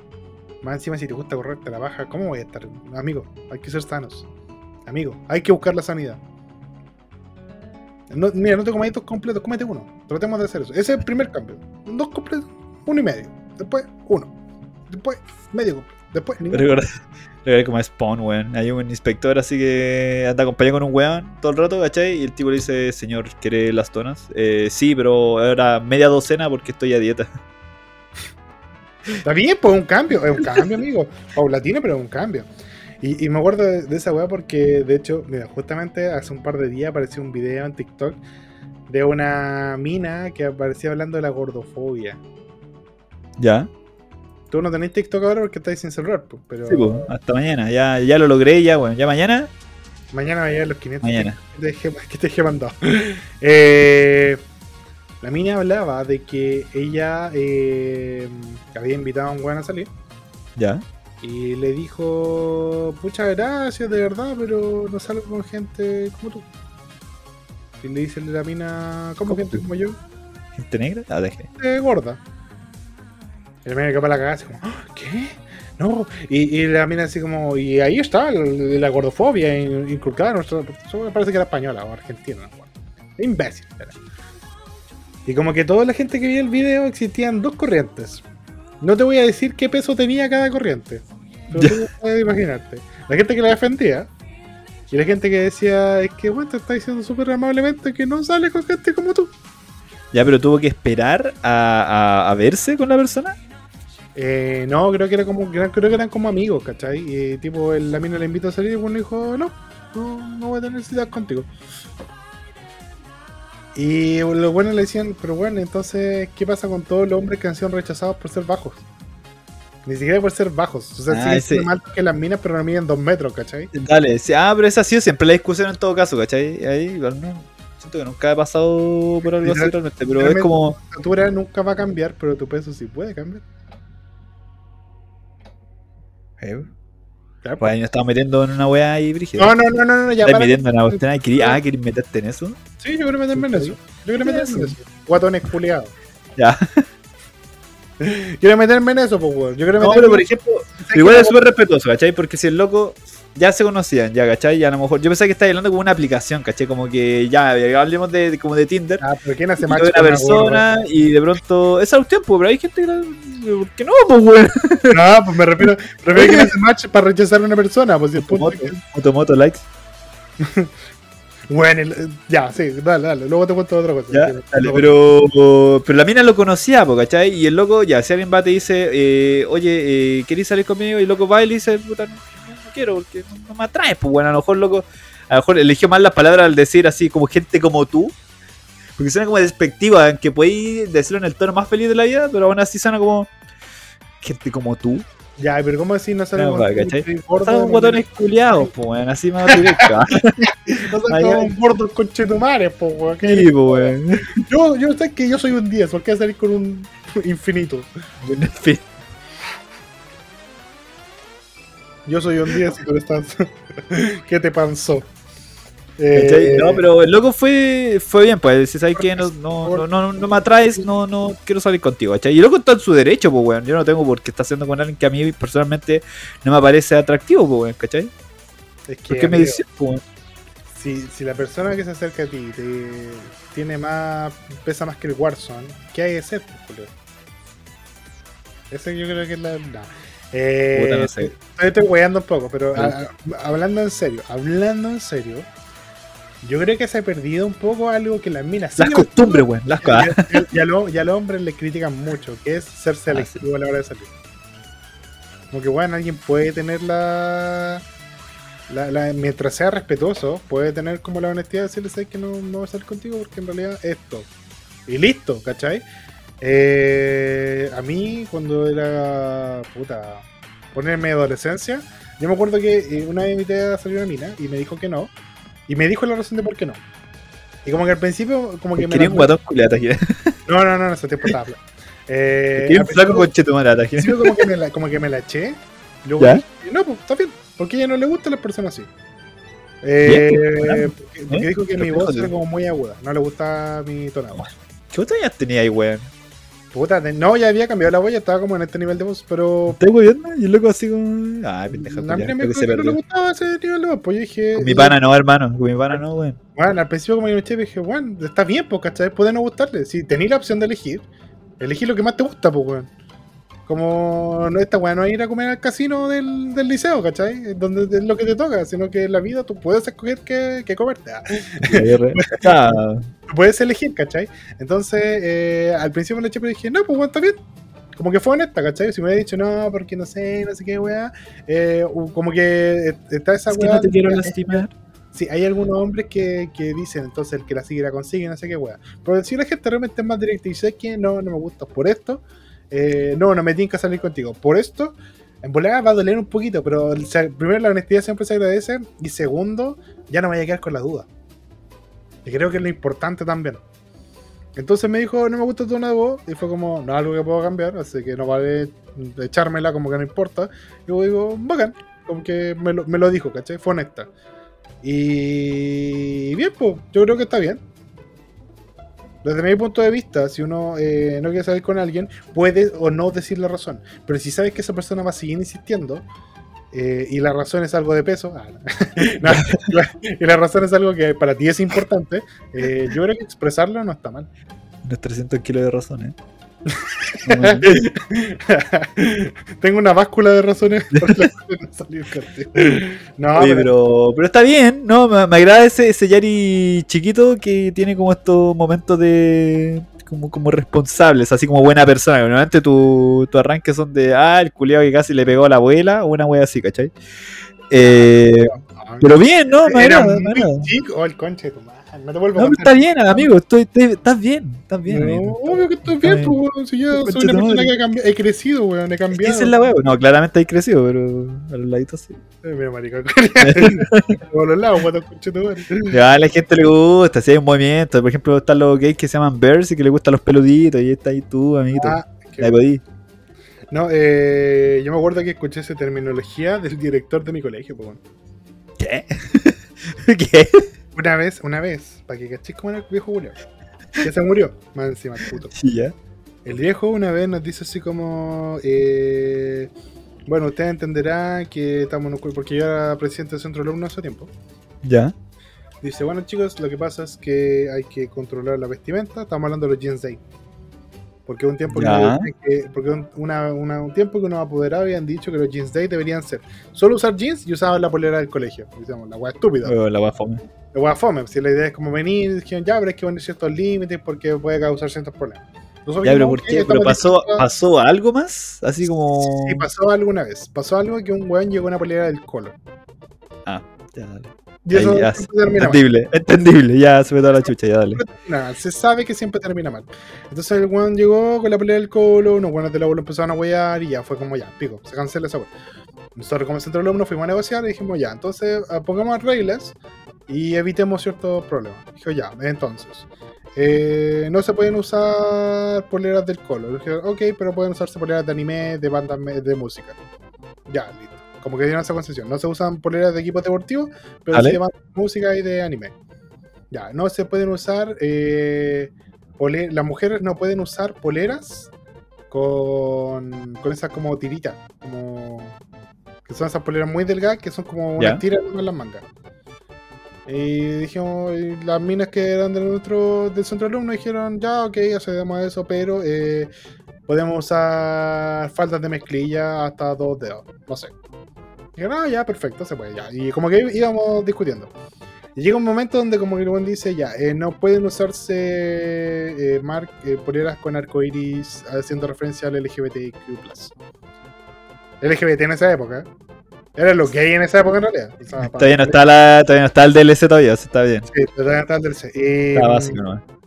Más encima, si te gusta correr, te la baja, ¿cómo voy a estar? Amigo, hay que ser sanos. Amigo, hay que buscar la sanidad. No, mira, no te comas dos completos, cómete uno. Tratemos de hacer eso. Ese es el primer cambio. Dos completos, uno y medio. Después, uno. Después, medio completo. Después, ninguno. Recuerda, recuerda como Spawn, weón. Hay un inspector así que anda acompañado con un weón todo el rato, ¿cachai? Y el tipo le dice, señor, ¿quiere las donas? Eh, sí, pero ahora media docena porque estoy a dieta. Está bien, pues un cambio. Es un cambio, amigo. Paulatino, pero es un cambio. Y, y me acuerdo de, de esa weá porque, de hecho, mira, justamente hace un par de días apareció un video en TikTok de una mina que aparecía hablando de la gordofobia. ¿Ya? Tú no tenés TikTok ahora porque estáis sin celular, pues, pero Sí, pues, hasta mañana. Ya, ya lo logré, ya, bueno. Ya mañana, mañana va a llegar los 500 mañana. que te dejé, que te dejé mandado. Eh, la mina hablaba de que ella eh, había invitado a un weón a salir Ya. Y le dijo, pucha gracias de verdad, pero no salgo con gente como tú. Y le dice la mina, ¿cómo ¿Cómo gente tú? como yo? ¿Gente negra? Ah, deje. Eh, gorda. Y la mina que para la cagada así como, "¿Ah? ¿qué? No, y, y la mina así como, y ahí está la gordofobia in- inculcada en nuestra. Eso me parece que era española o argentina, no. Imbécil, era. Y como que toda la gente que vio el video existían dos corrientes. No te voy a decir qué peso tenía cada corriente. Pero tú puedes imaginarte. La gente que la defendía. Y la gente que decía, es que bueno, te está diciendo súper amablemente que no sale con gente como tú. Ya, pero tuvo que esperar a, a, a verse con la persona. Eh, no, creo que era como creo que eran como amigos, ¿cachai? Y tipo, el, la mina le invitó a salir y bueno dijo, no, no, no voy a tener citas contigo. Y los buenos le decían, pero bueno, entonces, ¿qué pasa con todos los hombres que han sido rechazados por ser bajos? Ni siquiera por ser bajos. O sea, Ah, siguen más altos que las minas, pero no miden dos metros, ¿cachai? Dale, sí, ah, pero esa ha sido siempre la discusión en todo caso, ¿cachai? Ahí, igual no. Siento que nunca he pasado por algo así realmente, pero es como. Tu estatura nunca va a cambiar, pero tu peso sí puede cambiar. Eh, Claro. Pues ahí nos estamos metiendo en una wea ahí, Brígida. No, no, no, no, no, ya ¿Estás metiendo en una cuestión Ah, ¿querés meterte en eso? Sí, yo quiero meterme en eso. Yo quiero meterme en eso. Guatones culiados. Ya. Quiero meterme en eso, pues, weón. Yo quiero No, meterme pero en por ejemplo, ¿Sabes pero igual es súper respetuoso, ¿cachai? Porque si el loco ya se conocían, ya, ¿cachai? Y a lo mejor yo pensaba que estaba hablando como una aplicación, ¿cachai? Como que ya, hablemos de, de- como de Tinder. Ah, pero ¿quién hace match con una una persona y de pronto. Esa cuestión, pues, pero hay gente que. la- ¿Por qué no, pues, weón? No, pues me refiero. Prefiero quién hace match para rechazar a una persona. Pues si el punto Moto, es que- moto, moto, likes. Bueno, el- ya, sí, dale, dale. Luego te cuento otra cosa. Ya, dale, pero, pero la mina lo conocía, po, ¿cachai? Y el loco, ya, si alguien va te dice, eh, oye, eh, ¿querés salir conmigo? Y el loco va y le dice, puta, no quiero porque no, me atraes, pues bueno, a lo mejor loco, a lo mejor eligió mal las palabras al decir así como gente como tú. Porque suena como despectiva, en que podéis decirlo en el tono más feliz de la vida, pero aún así suena como gente como tú. Ya, pero ¿cómo decir no sale No, con ¿cachai? un guatones culiados, pues bueno, así más directo. No son Ay, como ay. un gordo conchetumares, pues, weón. ¿Qué- Sí, pues bueno. Yo, yo sé que yo soy un 10, ¿por qué salir con un infinito? En fin. Yo soy un 10 y tú estás. ¿Qué te pasó? ¿Cachai? Eh, No, pero el loco fue, fue bien, pues. Si sabes que no, no, no, no, no me atraes, no, no quiero salir contigo, ¿cachai? Y el loco está en su derecho, pues, weón. Yo no tengo por qué estar haciendo con alguien que a mí personalmente no me parece atractivo, pues, weón, ¿cachai? es que, ¿Por qué me dices, pues, si, si la persona que se acerca a ti te, tiene más. pesa más que el Warzone, ¿qué hay que hacer, pues? Ese yo creo que es la. Eh, Puta, no sé. Estoy, weando un poco, pero Sí. a- a- hablando en serio, hablando en serio, yo creo que se ha perdido un poco algo que las minas. Las costumbres, weón, las cosas. Y, a lo- los hombres les critican mucho, que es ser selectivo a la hora de salir. Como que, bueno, alguien puede tener la, la, la- Mientras sea respetuoso, puede tener como la honestidad de decirle, "Sabes que no, no voy a salir contigo porque en realidad esto. Y listo, ¿cachai? Eh, a mí, cuando era. puta. ponerme adolescencia, yo me acuerdo que eh, una vez invité a salir una mina y me dijo que no. Y me dijo la razón de por qué no. Y como que al principio, como que me. Quería un guatón culiata, gira. no, no, no, no, ese tiempo estaba flaco. Eh, Quería un flaco con chetumarata, como que me la, como que me la eché. Luego ¿Ya? dije, no, pues está bien. Porque a ella no le gustan las personas así. Eh, pues, porque, ¿Eh? dijo que mi voz era como muy aguda. No le gusta mi tonado. ¿Qué otra ya tenía ahí, weón? Puta, no, ya había cambiado la voz, ya estaba como en este nivel de voz, pero. ¿Estás weón? Y loco así como. Ay, pendeja, A mí culiá, me que se no le gustaba ese nivel de voz, pues yo dije. Con mi pana no, hermano. Con mi pana no, weón. Bueno, al principio como que me eché, dije, bueno, está bien, pues, ¿cachai? Puede no gustarle. Si tenéis la opción de elegir, elegí lo que más te gusta, pues, weón. Como no esta weón no es ir a comer al casino del, del liceo, ¿cachai? Donde es lo que te toca, sino que en la vida tú puedes escoger qué, qué comerte. ah. Puedes elegir, ¿cachai? Entonces, eh, al principio lo eché, pero dije, no, pues bueno, está bien. Como que fue honesta, ¿cachai? Si me hubiera dicho, no, porque no sé, no sé qué, weá. eh, como que está esa Es que weá. no te quiero lastimar. Sí, hay algunos hombres que, que dicen, entonces el que la sigue la consigue, no sé qué weá. Pero si la gente realmente es más directa y dice que no, no me gusta por esto, eh, no, no me tienen que salir contigo. Por esto, en volada va a doler un poquito, pero primero la honestidad siempre se agradece y segundo, ya no me voy a quedar con la duda. Y creo que es lo importante también. Entonces me dijo, no me gusta tu voz, y fue como, no es algo que puedo cambiar, así que no vale echármela, como que no importa. Y luego digo, bacán, como que me lo, me lo dijo, ¿cachai? Fue honesta. Y bien, pues, yo creo que está bien. Desde mi punto de vista, si uno eh, no quiere salir con alguien, puede o no decir la razón. Pero si sabes que esa persona va a seguir insistiendo, eh, y la razón es algo de peso, ah, y la razón es algo que para ti es importante, eh, yo creo que expresarlo no está mal. Unos 300 kilos de razón, ¿eh? Tengo una báscula de razones por las cuales no salir. No, Oye, pero- pero, pero está bien, ¿no? Me, me agrada ese, ese Yari chiquito que tiene como estos momentos de. Como, como responsables, así como buena persona. Normalmente tu, tu arranque son de. Ah, el culiado que casi le pegó a la abuela o una wea así, ¿cachai? Eh, pero bien, ¿no? Me agrada, me muy agrada. chico. Oh, el conche de tu madre. No te vuelvo a No, contar. está bien, amigo. Estoy, estoy- estás bien, estás bien. No, amigo. obvio que estoy bien, Está pues, weón. Si yo soy una persona que ha cambi- he crecido, weón. He cambiado. Esa es la weá. No, claramente hay crecido, pero a los laditos sí. Eh, Mira, marica. Por los lados, madre. Ya a la gente le gusta, si hay un movimiento. Por ejemplo, están los gays que se llaman bears y que le gustan los peluditos. Y está ahí tú, amiguito. Ah, la godí. No, eh, yo me acuerdo que escuché esa terminología del director de mi colegio, pues, weón. ¿Qué? ¿Qué? Una vez, una vez, para que cachis como el viejo Julio. Que se murió, más encima, el puto. Sí, ya. El viejo una vez nos dice así como. eh, bueno, usted entenderá que estamos en un Porque yo era presidente del centro de alumnos hace tiempo. Ya. Dice, bueno chicos, lo que pasa es que hay que controlar la vestimenta. Estamos hablando de los jeans day. Porque un tiempo que, Ya. que- porque un, una- una- un tiempo que unos apoderados habían dicho que los jeans day deberían ser solo usar jeans y usaban la polera del colegio. Decíamos, la weá estúpida. La weá fome. La weá fome. Si la idea es como venir, dijeron, ya, pero hay que poner ciertos límites porque puede causar ciertos problemas. Nosotros Ya, pero ¿por "Ok, qué? ¿Pero pasó, pasó algo más? Así como. Sí, pasó algo una vez. Pasó algo que un weón llegó a una polera del colo. Ah, ya, dale. Y eso Ahí ya, termina mal. Entendible, entendible. Ya se me da la chucha, ya dale. Nada, se sabe que siempre termina mal. Entonces el weón llegó con la pelea del colo, unos buenos del abuelo empezaron a huear y ya fue como ya, pico, se cancela esa weá. Nosotros como centro de alumnos fuimos a negociar y dijimos ya, entonces ah, pongamos reglas y evitemos ciertos problemas. Dijo ya, entonces. eh, no se pueden usar poleras del colo. Dije, ok, pero pueden usarse poleras de anime, de bandas de música. Ya, listo. Como que dieron esa concesión. No se usan poleras de equipos deportivos, pero de bandas de música y de anime. Ya, no se pueden usar. eh, pole- las mujeres no pueden usar poleras con, con esas como tiritas. Como. Que son esas poleras muy delgadas que son como Ya. unas tiras en las mangas. Y dijimos, y las minas que eran de nuestro, del centro alumno dijeron, ya, ok, accedemos a eso, pero eh, podemos usar faldas de mezclilla hasta dos dedos, no sé. No, ya, perfecto, se puede, ya. Y como que íbamos discutiendo. Y llega un momento donde como que el buen dice, ya, eh, no pueden usarse eh, mar- eh, poleras con arcoiris haciendo referencia al LGBTQ+. LGBT en esa época. Era lo gay en esa época en realidad. O sea, Todavía no está, la, todavía no está el DLC todavía, está bien. Sí, todavía está el DLC. Está básico, ¿no?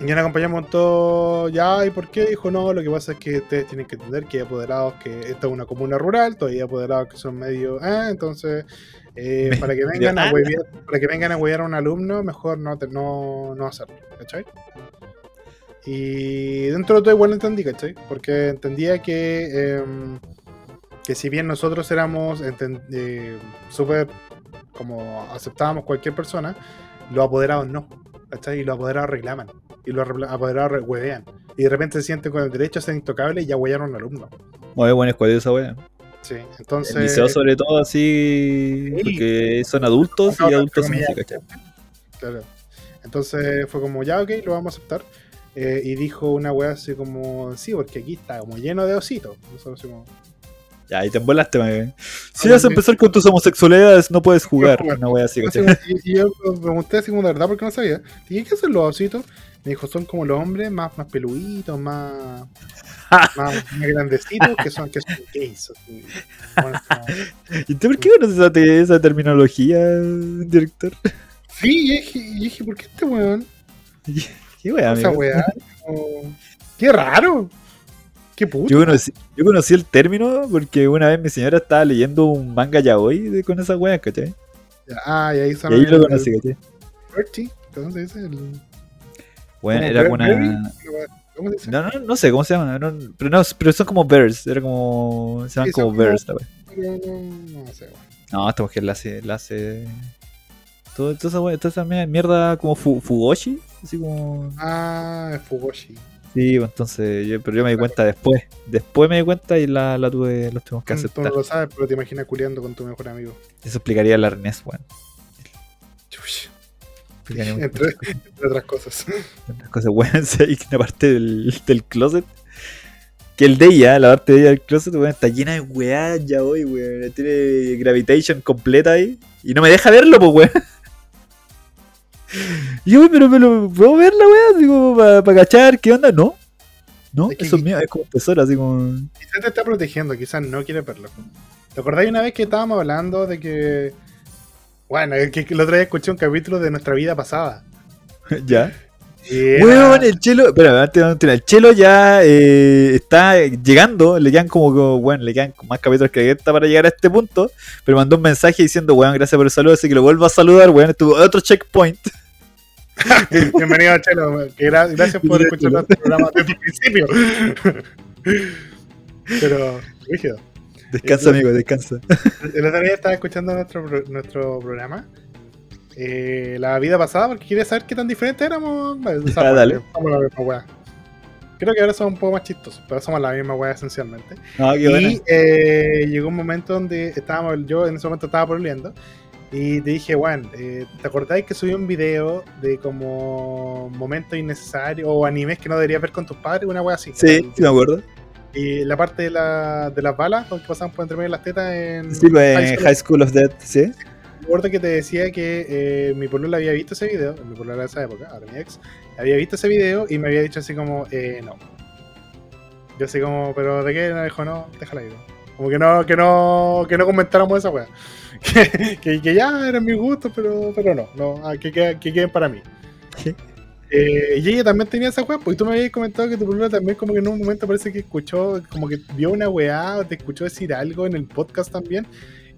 Y una compañía montó, ya, ¿y por qué? Dijo, no, lo que pasa es que ustedes tienen que entender que hay apoderados, que esta es una comuna rural, todavía hay apoderados que son medio, ah, entonces, eh, para que vengan a huevear, para que vengan a huevear a un alumno, mejor no, te- no, no hacerlo, ¿cachai? Y dentro de todo igual entendí, ¿cachai? Porque entendía que, em, que si bien nosotros éramos eh, súper, como aceptábamos cualquier persona, los apoderados no, ¿cachai? Y los apoderados reclaman, y los apoderados huevean. Y de repente se sienten con el derecho a ser intocables y ya huellaron a un alumno. Muy buen escuadrón esa wea. Sí, El entonces... liceo sobre todo así, Sí. porque son adultos No, y adultos son. Claro. Entonces fue como, ya, ok, lo vamos a aceptar. Eh, y dijo una wea así como, sí, porque aquí está como lleno de ositos. Nosotros así como, Ya, ahí te embolaste, man. Si Ah, vas a empezar con tus homosexualidades, no puedes jugar. jugar. Una wea así, como- y, yo pregunté así como de verdad porque no sabía. Dije, ¿qué son los ositos? Me dijo, son como los hombres más, más peluditos, más, más, más grandecitos, que son, que son gays. Bueno, ¿Y tú por qué conoces esa, te- esa terminología, director? sí, y dije, y dije, ¿por qué este weón? ¿Qué wea, Esa weá. como- Qué raro. Qué puto. Yo conocí, yo conocí el término porque una vez mi señora estaba leyendo un manga yaoi de- con esa wea, ¿cachai? Ah, y ahí Y ahí lo conocí, ¿cachai? ¿Cómo se dice? El- Bueno, como era una... ¿Cómo se dice? No, no, no sé cómo se llama, no, pero no, pero son como bears, era como... Se llaman Sí, como bears. No, no, sé, weón. No, esta mujer la hace... La hace... Todo, toda esa toda esa mierda como fu- fugoshi, así como... Ah, es Fugoshi. Sí, pues entonces, yo, pero yo me di cuenta después. Después me di cuenta y la, la tuve, los tuvimos que Tú aceptar. no lo sabes, pero te imaginas culiando con tu mejor amigo. Eso explicaría el arnés, weón. Chush. Entre, otras cosas. Unas cosas buenas ahí, que aparte del, del closet. Que el de ella, la parte de ella del closet, weón, está llena de weá ya hoy, weón. Tiene gravitation completa ahí. Y no me deja verlo, pues, weón. Y yo, pero, pero, ¿puedo ver la weá? Digo, para cachar, ¿qué onda? No. No, Es que- eso es mío, es como tesoro, así como. Quizás te está protegiendo, quizás no quiere verlo. ¿Te acordáis una vez que estábamos hablando de que Bueno, es que, el otro día escuché un capítulo de nuestra vida pasada. ya. Y era- Weón, el chelo. Espera, antes continuar, el chelo ya eh, está llegando. Le quedan como, bueno, le quedan más capítulos que esta para llegar a este punto. Pero mandó un mensaje diciendo, weón, gracias por el saludo. Así que lo vuelvo a saludar, weón. Estuvo otro checkpoint. Bienvenido, Chelo. gracias por escuchar nuestro programa desde el principio. Pero, rígido. Descansa, amigo, descansa. El otro día estaba escuchando nuestro, nuestro programa. eh, la vida pasada, porque quería saber qué tan diferentes éramos. O sea, Ah, dale. Somos la misma wea. Creo que ahora somos un poco más chistosos, pero somos la misma wea esencialmente. No, qué. Y eh, llegó un momento donde estábamos, yo en ese momento estaba pololeando y te dije, Juan, eh, ¿te acordáis que subí un video de como momentos innecesarios o animes que no deberías ver con tus padres? Una wea así. Sí, sí me acuerdo. Y la parte de, la, de las balas, donde pasaban por entre medio de las tetas en Sí, pues, High School. High School of Death, sí. Recuerdo que te decía que eh, mi polola había visto ese video, mi polola de esa época, ahora mi ex, había visto ese video y me había dicho así como, eh, no. Yo así como, pero ¿de qué? Me dijo, no, déjala ir. Como que no, que no, que no comentáramos esa weá. Que, que, que ya eran mis gustos, pero, pero no, no ah, que, queden- que queden para mí. Sí. Eh, y ella también tenía esa weá, porque tú me habías comentado que tu polola también como que en un momento parece que escuchó, como que vio una weá o te escuchó decir algo en el podcast también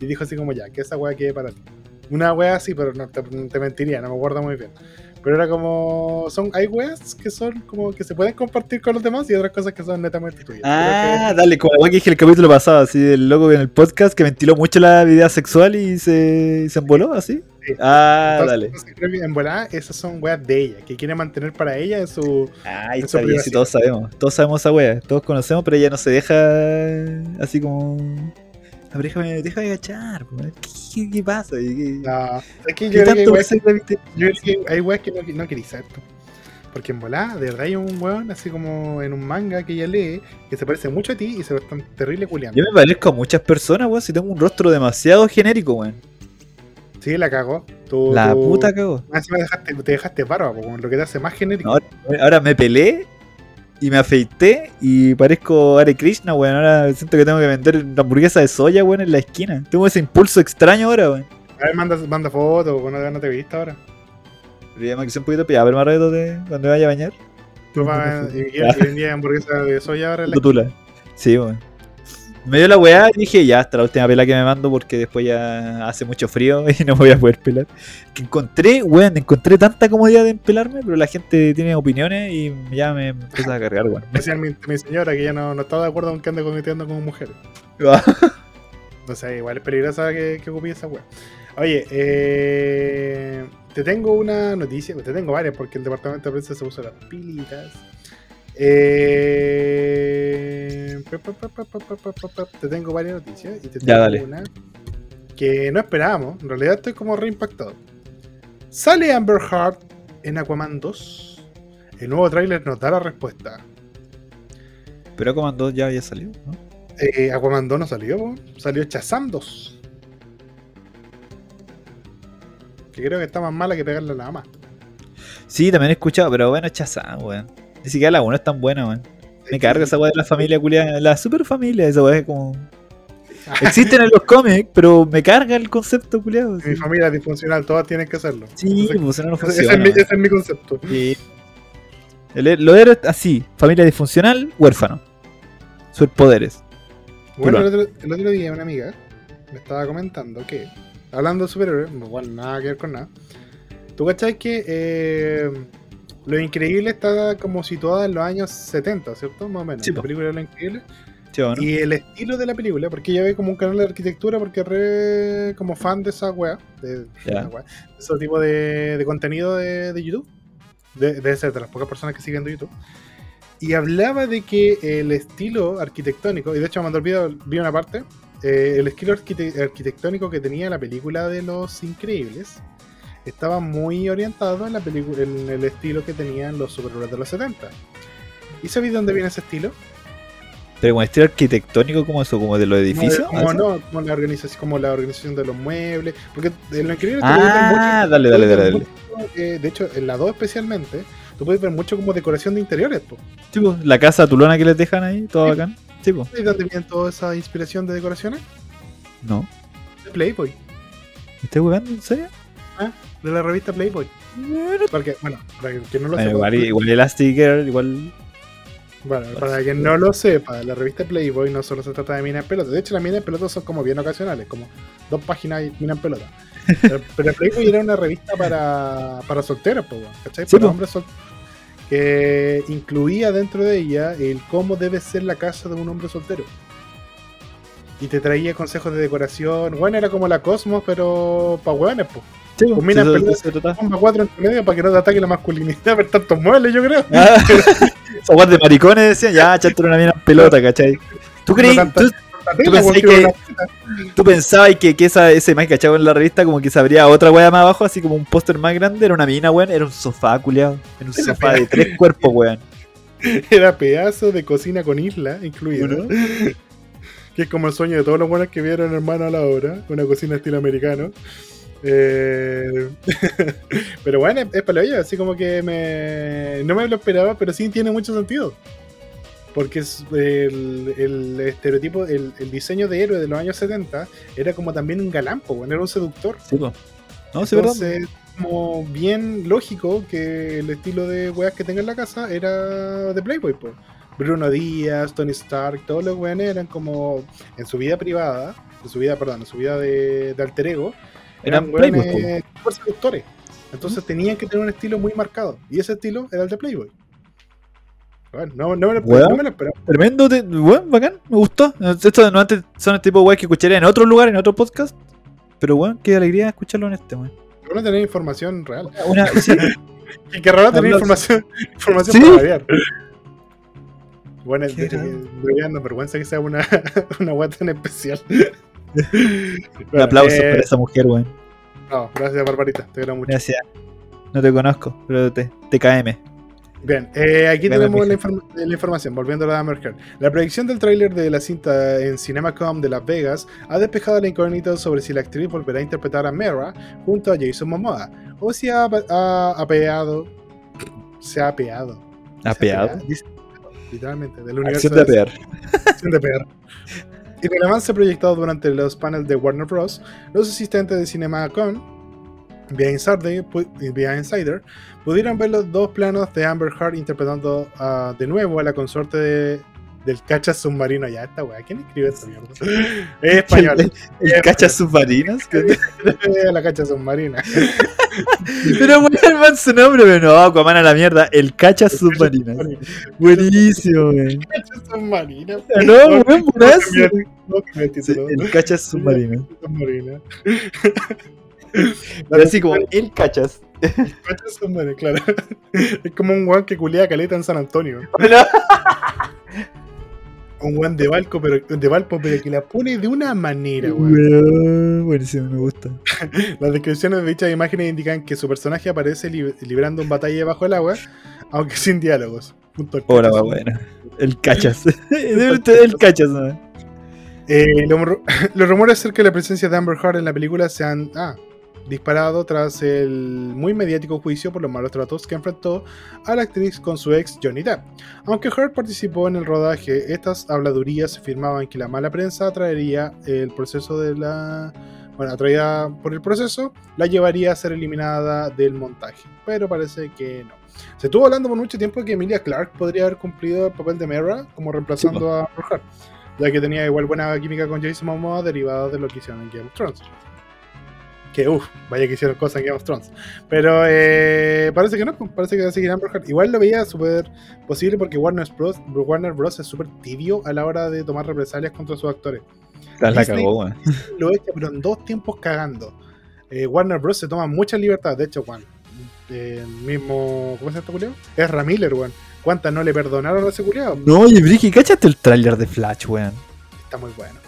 y dijo así como ya, que esa weá quede para ti. Una wea así, pero no te, te mentiría, no me acuerdo muy bien. Pero era como. son Hay weas que son como que se pueden compartir con los demás y otras cosas que son netamente tuyas. Ah, dale, como weá que dije el capítulo pasado, así, el loco en el podcast que ventiló mucho la vida sexual y se, se emboló, así. Sí. Ah, Entonces, dale. en volada esas son weas de ella, que quiere mantener para ella en su. Ay, Eso está bien, sí, todos sabemos. Todos sabemos esa wea. Todos conocemos, pero ella no se deja así como. La pareja me deja de agachar. ¿Qué, qué, qué pasa? ¿Y qué- No, es que yo creo que hay weas, que no, no queréis saber tú. Porque en volada, de verdad hay un weón así como en un manga que ella lee que se parece mucho a ti y se ve tan terrible culiando. Yo me parezco a muchas personas, weón, si tengo un rostro demasiado genérico, weón. Sí, la cagó. Tú- La tú- puta cagó. Dejaste, te dejaste barba, como lo que te hace más genérico. Ahora me pelé y me afeité y parezco Hare Krishna, weón. Ahora siento que tengo que vender una hamburguesa de soya, weón, en la esquina. Tengo ese impulso extraño ahora, weón. A ver, manda, manda fotos, bueno, no te viste ahora. Pero me quise un poquito pillado, pero más rato de cuando me vaya a bañar. Tú vas y vendía hamburguesa de soya ahora en la Tutula. Sí, weón. Me dio la weá y dije, ya, hasta la última pela que me mando porque después ya hace mucho frío y no me voy a poder pelar. Que encontré, weón, encontré tanta comodidad en pelarme, pero la gente tiene opiniones y ya me empieza a cargar, weón. Especialmente mi señora, que ya no, no está de acuerdo con que ande cometiendo con mujeres. O sea, igual es peligrosa que, que ocupie esa wea. Oye, eh, te tengo una noticia, te tengo varias porque el departamento de prensa se puso las pilitas. Eh... Te tengo varias noticias y te tengo ya, dale. una que no esperábamos. En realidad estoy como reimpactado. Sale Amber Heard en Aquaman 2. El nuevo tráiler nos da la respuesta. Pero Aquaman 2 ya había salido, ¿no? Eh, Aquaman 2 no salió, salió Chazam 2. Que creo que está más mala que pegarle a la ama. Sí, también he escuchado, pero bueno, Chazam, weón. Bueno. Ni siquiera la 1 es tan buena, weón. Me carga esa weá de la familia culiada, la super familia, esa weá es como. Existen en los cómics, pero me carga el concepto culiado. Mi familia es disfuncional, todas tienen que hacerlo. Sí, Entonces, pues no, no ese, funciona. es mi, ese es mi concepto. Sí. El- lo de así, familia disfuncional, huérfano. Superpoderes. Bueno, el otro, el otro día una amiga me estaba comentando que, hablando de superhéroes, igual nada que ver con nada, ¿tú cachai que eh, Lo Increíble está como situada en los años 70, ¿cierto? Más o menos. Sí, la película de Lo Increíble. Y el estilo de la película, porque ella ve como un canal de arquitectura, porque re como fan de esa weá, de, weá, de ese tipo de, de contenido de, de YouTube, de, de, de las pocas personas que siguen de YouTube. Y hablaba de que el estilo arquitectónico, y de hecho me mandó el video, vi una parte, eh, el estilo arquite- arquitectónico que tenía la película de Los Increíbles estaba muy orientado en la película, en el estilo que tenían los superhéroes de los 70. ¿Y sabéis de dónde viene ese estilo? Pero con estilo arquitectónico como eso, como de los edificios. Como, ¿Ah, no, como la organización, como la organización de los muebles. Porque en lo increíble Ah, mucho- dale, tú dale, dale, dale. mucho, eh, de hecho, en la 2 especialmente, tú puedes ver mucho como decoración de interiores. po. Pues, la casa tulona que les dejan ahí, todo Sí. bacán. Pues. ¿Y dónde viene toda esa inspiración de decoraciones? No. De Playboy. ¿Me estás jugando? ¿En serio? De la revista Playboy. Porque, bueno, para que no lo bueno, sepa. igual, igual. Bueno, para quien no lo sepa, la revista Playboy no solo se trata de minas en pelota. De hecho, las minas en pelota son como bien ocasionales, como dos páginas y minas en pelota. Pero, pero Playboy era una revista para, para solteros, ¿cachai? Sí, para po. hombres solteros. Que incluía dentro de ella el cómo debe ser la casa de un hombre soltero. Y te traía consejos de decoración. Bueno, era como la Cosmos, pero para hueones, pues. Sí, Combina eso se trata. Bomba 4 entre medio para que no te ataque la masculinidad por tantos muebles, yo creo. Ah, guardia de maricones decían, ya, echaste una mina pelota, ¿cachai? ¿Tú creí? No ¿Tú, pensás porque que- tú pensabas que, que esa, esa imagen que en la revista como que se abría otra wea más abajo, así como un póster más grande? Era una mina, weón. Era un sofá, culiado. Era un Era sofá de tres cuerpos, weón. Era pedazo de cocina con isla incluido. ¿No? Que es como el sueño de todos los buenos que vieron hermano a la obra. Una cocina estilo americano. Eh, pero bueno, es, es para vida, así como que me, no me lo esperaba, pero sí tiene mucho sentido. Porque es el, el estereotipo, el, el diseño de héroe de los años 70 era como también un galán, po, bueno, era un seductor. Sí. No, sí. Entonces, como bien lógico que el estilo de weas que tenga en la casa era de Playboy, po. Bruno Díaz, Tony Stark, todos los weones eran como en su vida privada, en su vida, perdón, en su vida de, de alter ego, Eran eran seductores. Entonces tenían que tener un estilo muy marcado. Y ese estilo era el de Playboy. Bueno, no, no me lo, Weón. no me lo esperaba. Tremendo, te- bacán, me gustó. Estos no antes son el tipo de que escucharía en otro lugar, en otro podcast. Pero weón, qué alegría escucharlo en este, weón. Bueno tener información real. Una, sí, Y que raro tener información, información Sí. para variar. Bueno, Qué de- raro. debería darnos vergüenza que sea una, una wea tan especial. un aplauso eh, para esa mujer, weón. No, gracias, Barbarita. Te quiero mucho. Gracias. No te conozco, pero te, TKM. Bien, eh, aquí tenemos la la, inform- la información, volviendo a la Heard. La proyección del tráiler de la cinta en CinemaCom de Las Vegas ha despejado la incógnita sobre si la actriz volverá a interpretar a Mera junto a Jason Momoa, o si ha, apeado, se ha apeado. Apeado. Literalmente, del universo Acción de apear. Acción de PR. En el avance proyectado durante los paneles de Warner Bros., los asistentes de CinemaCon vía Insider, vía Insider pudieron ver los dos planos de Amber Heard interpretando ah, de nuevo a la consorte de- del cacha submarino. Ya, esta weá, ¿quién escribe esta mierda? Es español. El, el cacha submarinas. que- Eh, la cacha submarina. pero el man su nombre, pero no, Aquaman a la mierda. El cacha submarinas. Buenísimo, weón. Cacha submarina. No, weón, buenazo. El cachas submarinas. Submarina. Pero así como el cachas. Cacha submarina, claro. Es como un weón que culea caleta en San Antonio. Un weón de Valpo, pero de Valpo, pero que la pone de una manera, weón. Buenísimo, me gusta. Las descripciones de dichas imágenes indican que su personaje aparece li- librando un batalla bajo el agua, aunque sin diálogos. Punto Hola, va bueno. El cachas. el cachas, ¿no? Eh, lo- los rumores acerca de la presencia de Amber Heard en la película se han ah, disparado tras el muy mediático juicio por los malos tratos que enfrentó a la actriz con su ex Johnny Depp. Aunque Heard participó en el rodaje, estas habladurías afirmaban que la mala prensa atraería el proceso de la... Bueno, atraída por el proceso, la llevaría a ser eliminada del montaje. Pero parece que no. Se estuvo hablando por mucho tiempo que Emilia Clarke podría haber cumplido el papel de Mera como reemplazando a Heard ya que tenía igual buena química con Jason Momoa derivada de lo que hicieron en Game of Thrones. Que uff, vaya que hicieron cosas en Game of Thrones. Pero eh, parece que no, pues, parece que va a seguir Amber Heard. Igual lo veía súper posible porque Warner Bros. Warner Bros. es súper tibio a la hora de tomar represalias contra sus actores. La cagó, weón. Lo echa, pero en dos tiempos cagando. Eh, Warner Bros. se toma muchas libertades. De hecho, Juan, eh, el mismo. ¿Cómo se llama este culiao? Es Ramiller, weón. ¿Cuántas no le perdonaron a ese culiao? No, oye, Briki, ¿cachaste el tráiler de Flash, weón? Está muy bueno.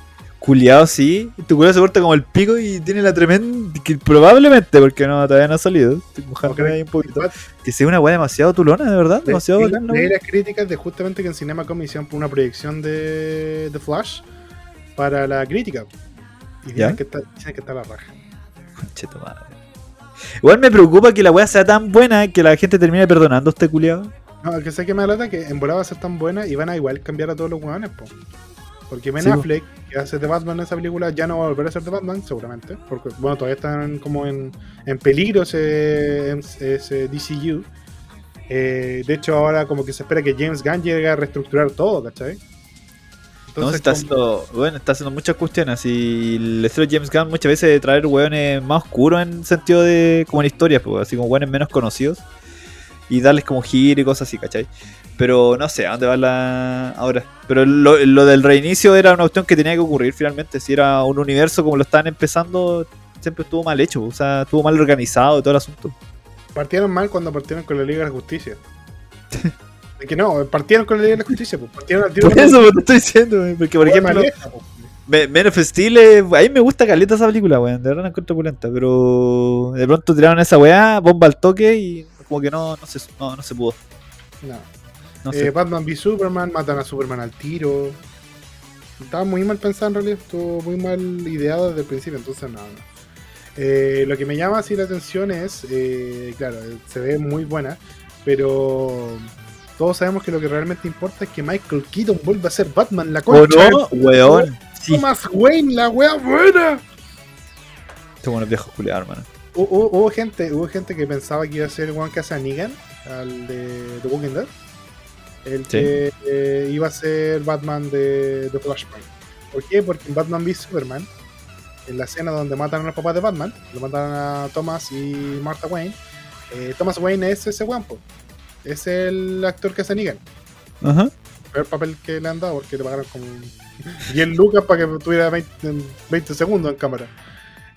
Culeado, sí. Tu culeado se corta como el pico y tiene la tremenda. Que probablemente, porque no, todavía no ha salido. Estoy mojando ahí un poquito. Que sea una weá demasiado tulona, de verdad. Demasiado bacán, ¿no? las críticas de justamente que en CinemaCom hicieron una proyección de, de Flash para la crítica. Y ¿Ya? dicen que, está, dicen que está la raja. Concheto madre. Igual me preocupa que la weá sea tan buena que la gente termine perdonando a este culiado. No, el que sé que me alata que en volada va a ser tan buena y van a igual cambiar a todos los hueones, po. Porque Ben Sí. Affleck, que hace de Batman en esa película, ya no va a volver a ser de Batman, seguramente. Porque, bueno, todavía están como en, en peligro ese, ese DCU. Eh, de hecho, ahora como que se espera que James Gunn llegue a reestructurar todo, ¿cachai? No, se está haciendo, bueno, está haciendo muchas cuestiones y el estilo de James Gunn muchas veces de traer hueones más oscuros en sentido de como en historias, pues, así como hueones menos conocidos y darles como giro y cosas así, ¿cachai? Pero no sé a dónde va la ahora. Pero lo, lo del reinicio era una cuestión que tenía que ocurrir finalmente. Si era un universo como lo estaban empezando, siempre estuvo mal hecho, o sea, estuvo mal organizado todo el asunto. Partieron mal cuando partieron con la Liga de la Justicia. De que no, partieron con la Liga de la Justicia, pues partieron al tiro Por eso te estoy diciendo, porque por ejemplo, Maleta, pues. Me- Men of Steel, eh, a mí me gusta caleta esa película, weón. De verdad la encuentro opulenta, pero de pronto tiraron esa weá, bomba al toque y como que no, no, se, no, no se pudo. No. No Eh. Batman v Superman, matan a Superman al tiro. Estaba muy mal pensado en realidad, estuvo muy mal ideado desde el principio, entonces no, no. Eh, lo que me llama así la atención es, eh, claro, se ve muy buena, pero todos sabemos que lo que realmente importa es que Michael Keaton vuelva a ser Batman, la ¿O concha. no? de- Weón. Sí. Thomas Wayne, la wea buena. Estos buenos viejos culiados, hermano. Hu- Hubo, hubo gente, hubo gente que pensaba que iba a ser a Negan, al de The Walking Dead. El Sí. que eh, iba a ser Batman de, de Flashpoint. ¿Por qué? Porque en Batman v Superman, en la escena donde matan a los papás de Batman, lo matan a Thomas y Martha Wayne, eh, Thomas Wayne es ese guapo. Es el actor que hace a Negan. Ajá. peor papel que le han dado porque le pagaron como 10 lucas para que tuviera 20, 20 segundos en cámara.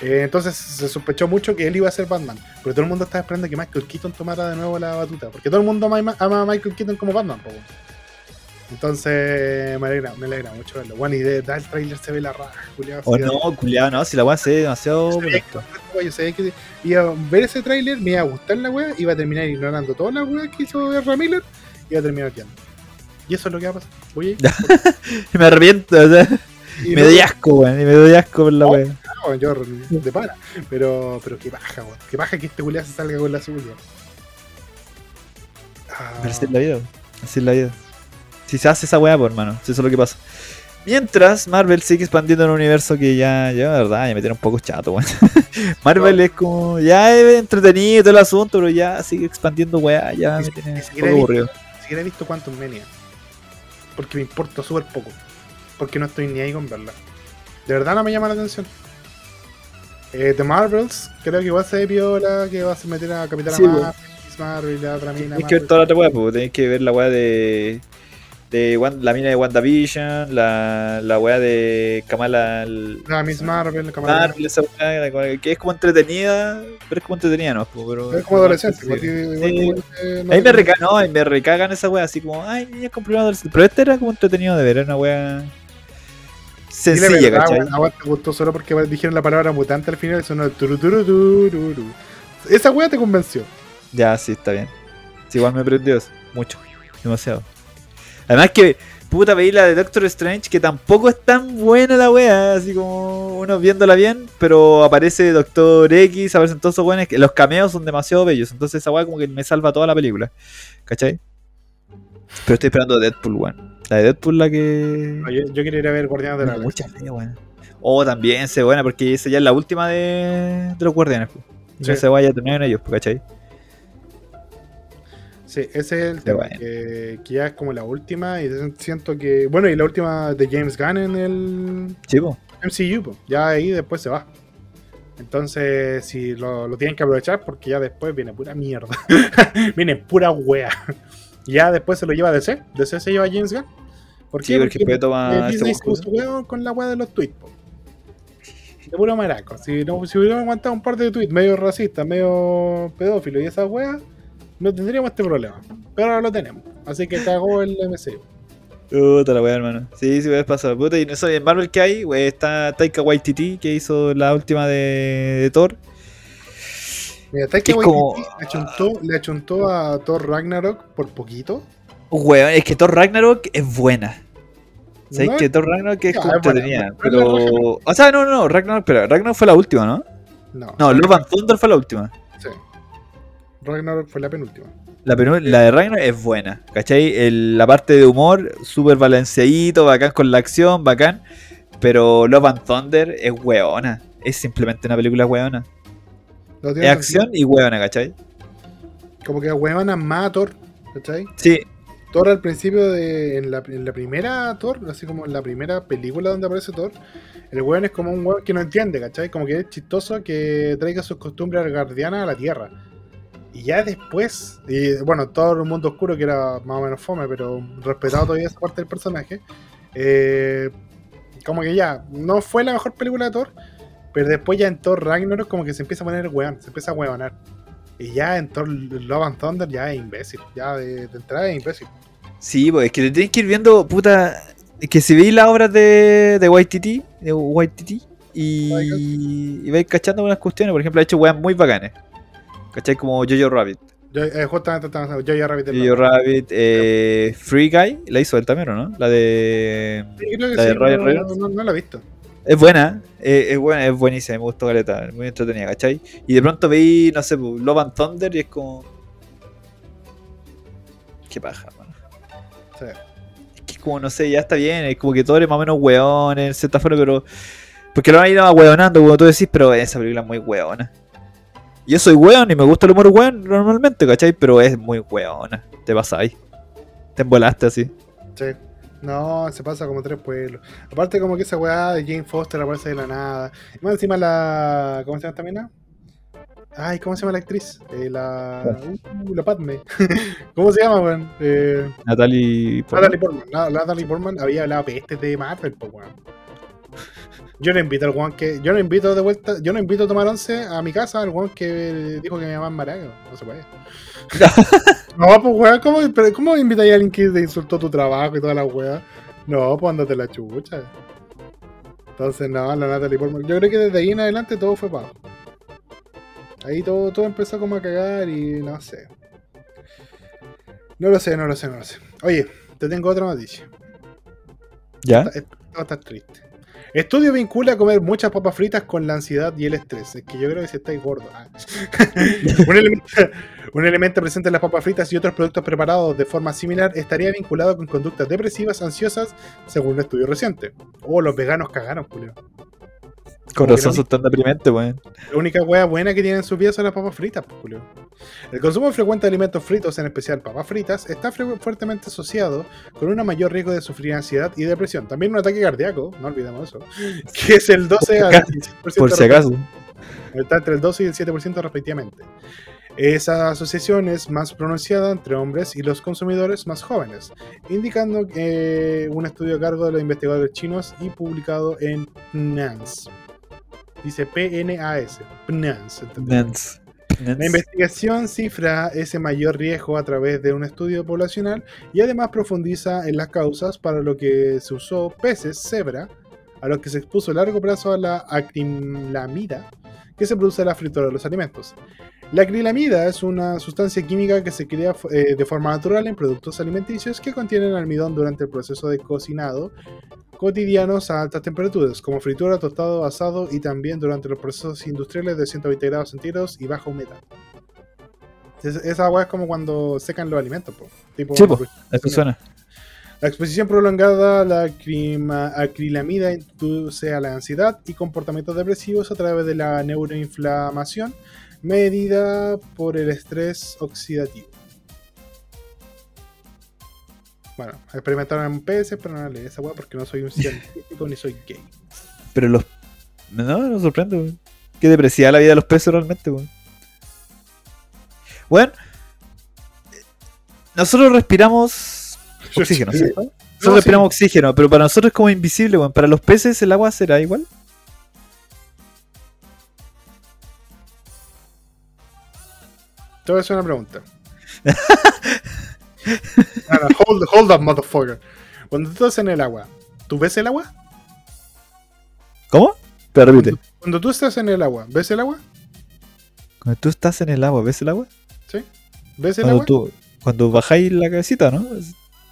Eh, entonces se sospechó mucho que él iba a ser Batman, pero todo el mundo estaba esperando que Michael Keaton tomara de nuevo la batuta, porque todo el mundo ama, ama a Michael Keaton como Batman. po. Entonces me alegra, me alegra mucho verlo. Bueno, y de, da el trailer se ve la raja, culiao, O así, no, culiado, no, si la weá se ve demasiado opulenta. Yo sabía que iba a ver ese tráiler, me iba a gustar la wea, iba a terminar ignorando todas las weas que hizo Miller y iba a terminar odiando. Y eso es lo que va a pasar. Voy a ir. Me arrepiento, o sea, Y me no- doy asco, weón. Y me doy asco por la No. weá. No, yo de para. Pero, pero qué baja, weón. Qué baja que este culiao se salga con la suya. Ah, Pero así es la vida, así es la vida. Si se hace esa weá, pues hermano, si eso es lo que pasa. Mientras Marvel sigue expandiendo en un universo que ya, ya, de verdad, ya me tiene un poco chato, weón. Marvel No. es como, ya es entretenido todo el asunto, pero ya sigue expandiendo weá, ya Ni- me tiene un poco aburrido. Ni siquiera he visto Quantum Mania. Porque me importa súper poco. Porque no estoy ni ahí con verla. De verdad no me llama la atención. Eh, The Marvels, creo que igual se ve piola, que va a meter a Capitana Sí, Marvel, Miss Marvel, la otra mina. Tienes que ver toda la otra weá, pues tenéis que ver la weá de. la mina de WandaVision, la, la weá de Kamala. Ah, Miss Marvel, Kamala Marvel, esa weá, la weá que es como entretenida, pero es como entretenida, ¿no? Pues, Pero, Es como adolescente. Sí. igual que- Sí. igual que- no Ahí me, reca no, me recagan esa wea, así como, ay, niña con problema adolescente. Pero este era como entretenido de ver, era una wea Dile sencilla, verdad, ¿cachai? a vos te gustó solo porque dijeron la palabra mutante al final y sonó el. Esa wea te convenció. Ya, sí, está bien. Sí, igual me prendió eso, mucho, demasiado. Además que, puta, veí la de Doctor Strange, que tampoco es tan buena la wea, así como uno viéndola bien, pero aparece Doctor X, aparecen todos esos weones, que los cameos son demasiado bellos, entonces esa wea como que me salva toda la película, ¿cachai? Pero estoy esperando Deadpool, weón. La de Deadpool la que... No, yo, yo quiero ir a ver Guardianes de la Galaxia. Mucha fe, weón. Oh, también se buena, porque esa ya es la última de, de los guardianes. pues. Y Sí. se vaya a terminar en ellos, ¿cachai? Sí, ese es el tema, bueno. que, que ya es como la última y siento que... Bueno, y la última de James Gunn en el po. MCU, po. ya ahí después se va. Entonces, si lo, lo tienen que aprovechar porque ya después viene pura mierda. viene pura wea. ya después se lo lleva DC. DC se lleva a James Gunn. ¿Por Sí, porque después toma eh, esta Disney se cosa. puso huevo con la wea de los tweets. po. De puro maraco. Si, no, si hubiéramos aguantado un par de tweets medio racistas, medio pedófilo y esas weas, no tendríamos este problema. Pero ahora lo tenemos. Así que cagó el MCU. Puta la weá, hermano. Sí, sí, puedes pasar. Puta, y no sé, en Marvel que hay, wey, está Taika Waititi, que hizo la última de, de Thor. Mira, Taika Waititi como- le, achuntó, le achuntó a Thor Ragnarok por poquito. Weón, es que Thor Ragnarok es buena. ¿Sabes No, que Thor Ragnarok es como entretenida? pero es Pero. O sea, no, no, no, Ragnarok, pero Ragnarok fue la última, ¿no? No, No, Love and Thunder fue la última. sí. Ragnarok fue la penúltima. La, la de Ragnarok es buena, ¿cachai? El- la parte de humor, súper balanceadito, bacán con la acción, bacán. Pero Love and Thunder es weona. Es simplemente una película weona. No Es acción sentido. y weona, ¿cachai? Como que huevan más a Thor, ¿cachai? Sí, Thor al principio de. En la, primera Thor, así como en la primera película donde aparece Thor, el weón es como un weón que no entiende, ¿cachai? Como que es chistoso que traiga sus costumbres guardianas a la tierra. Y ya después, y bueno, todo el mundo oscuro que era más o menos fome, pero respetado todavía esa parte del personaje, eh, como que ya, no fue la mejor película de Thor, pero después ya en Thor Ragnarok como que se empieza a poner weón, se empieza a weonar. Y ya en Thor Love and Thunder ya es imbécil, ya de, de entrada es imbécil. sí, pues es que le tienes que ir viendo, puta. Es que si veis las obras de, de Waititi, de Waititi, y, y vais cachando unas cuestiones, por ejemplo, ha hecho weas muy bacanes. ¿Cachai? Como Jojo Rabbit. Yo, eh, justamente ya Rabbit Jojo. Rabbit, eh, Free Guy, la hizo él también, ¿o no? La de. Sí, creo que la de sí, Ryan no, Reynolds. no, no, no la he visto. Es buena, eh, es buena, es buenísima, me gustó Caleta, muy entretenida, ¿cachai? Y de pronto veí, no sé, pues, Love and Thunder y es como. Qué paja, mano. Sí. Es que es como, no sé, ya está bien, es como que todo es más o menos weón en cierta forma, pero. Porque lo van a ir weonando, como tú decís, pero esa película es muy weona. Yo soy weón y me gusta el humor weón normalmente, ¿cachai? Pero es muy weona. Te pasáis. Te embolaste así. Sí. No, se pasa como tres pueblos. Aparte, como que esa weá de Jane Foster aparece de la nada. Y más encima la. ¿Cómo se llama esta mina? Ay, ¿cómo se llama la actriz? Eh, la. Uh, la Padme. ¿Cómo se llama, weón? Eh, Natalie. Portman. Natalie Portman. Natalie Portman había hablado peste de Marvel, pues, weón. Yo no invito al weón que. Yo no invito de vuelta. Yo no invito a tomar once a mi casa al weón que dijo que me llaman maraco. No se puede. no, pues weón, ¿cómo, pero ¿cómo invitáis a alguien que te insultó tu trabajo y toda la weá? No, pues andate la chucha. Entonces, no, la Natalie Portman. Yo creo que desde ahí en adelante todo fue para. Ahí todo, todo empezó como a cagar y no sé. No lo sé, no lo sé, no lo sé. Oye, te tengo otra noticia. ¿Ya? Esto va a estar triste. Estudio vincula comer muchas papas fritas con la ansiedad y el estrés. Es que yo creo que si estáis gordo. ah. un, elemento, un elemento presente en las papas fritas y otros productos preparados de forma similar estaría vinculado con conductas depresivas ansiosas, según un estudio reciente. Oh, los veganos cagaron, Julio. Con Como que razón no- son tan deprimente, weón. La única hueá buena que tienen en su vida son las papas fritas, pues, Julio. El consumo frecuente de alimentos fritos, en especial papas fritas, está fuertemente asociado con un mayor riesgo de sufrir ansiedad y depresión. También un ataque cardíaco, no olvidemos eso, que es el 12 al 16% Por si acaso. Está entre el 12 y el 7% respectivamente. Esa asociación es más pronunciada entre hombres y los consumidores más jóvenes, indicando eh, un estudio a cargo de los investigadores chinos y publicado en PNAS. Dice PNAS. PNAS. La investigación cifra ese mayor riesgo a través de un estudio poblacional y además profundiza en las causas para lo que se usó peces cebra a los que se expuso a largo plazo a la acrilamida que se produce en la fritura de los alimentos. La acrilamida es una sustancia química que se crea eh, de forma natural en productos alimenticios que contienen almidón durante el proceso de cocinado cotidianos a altas temperaturas, como fritura, tostado, asado y también durante los procesos industriales de 120 grados centígrados y baja humedad. Es- esa agua es como cuando secan los alimentos, po. Tipo, Sí, po. Eso suena. la exposición prolongada a la acrilamida induce a la ansiedad y comportamientos depresivos a través de la neuroinflamación medida por el estrés oxidativo. Bueno, experimentaron en peces, pero no leí esa weá porque no soy un científico ni soy gay. Pero los. No, me sorprende, weón. Qué depresiva la vida de los peces realmente, weón. Bueno, nosotros respiramos oxígeno, Sí. Nosotros No, sí. respiramos oxígeno, pero para nosotros es como invisible, weón. Para los peces el agua será igual. A hacer una pregunta. Hold, hold up, motherfucker. Cuando tú estás en el agua, ¿tú ves el agua? ¿Cómo? Pero repite. Cuando tú estás en el agua, ¿ves el agua? Cuando tú estás en el agua, ¿ves el agua? ¿Sí? ¿Ves el Cuando agua? tú. Cuando bajáis la cabecita, ¿no?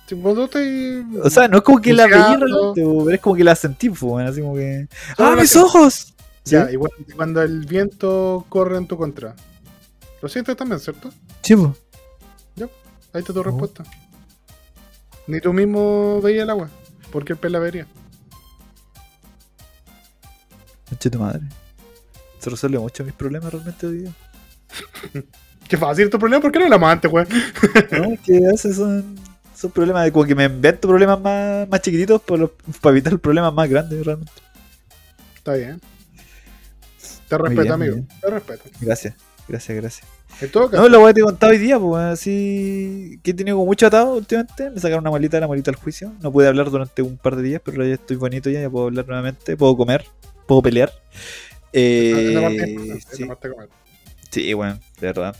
Sí, Cuando te... O sea, no es como que la veis Buceando. realmente, pero es como que la sentí, weón, así como que. ¡Ah, la mis ojos! ¿Sí? Ya, igual cuando el viento corre en tu contra. Lo sientes también, ¿cierto? Sí, pues. Ahí está tu Oh. respuesta. Ni tú mismo veías el agua. ¿Por qué el pez la vería? Tu madre. Se resuelve mucho mis problemas realmente hoy día. Qué fácil tu problema, ¿por qué no hablamos antes, weón? No, que a veces son, son problemas de como que me invento problemas más, más chiquititos por los- para evitar problemas más grandes realmente. Está bien. Te respeto, bien, amigo. bien. Te respeto. Gracias, gracias, gracias. En todo caso, No, la weá te he contado hoy día, pues así que he tenido como mucho atado últimamente. Me sacaron una malita, la malita al juicio. No pude hablar durante un par de días, pero ya estoy bonito ya, ya puedo hablar nuevamente, puedo comer, puedo pelear. Eh, parte es importante, sí, importante. sí, bueno, de verdad.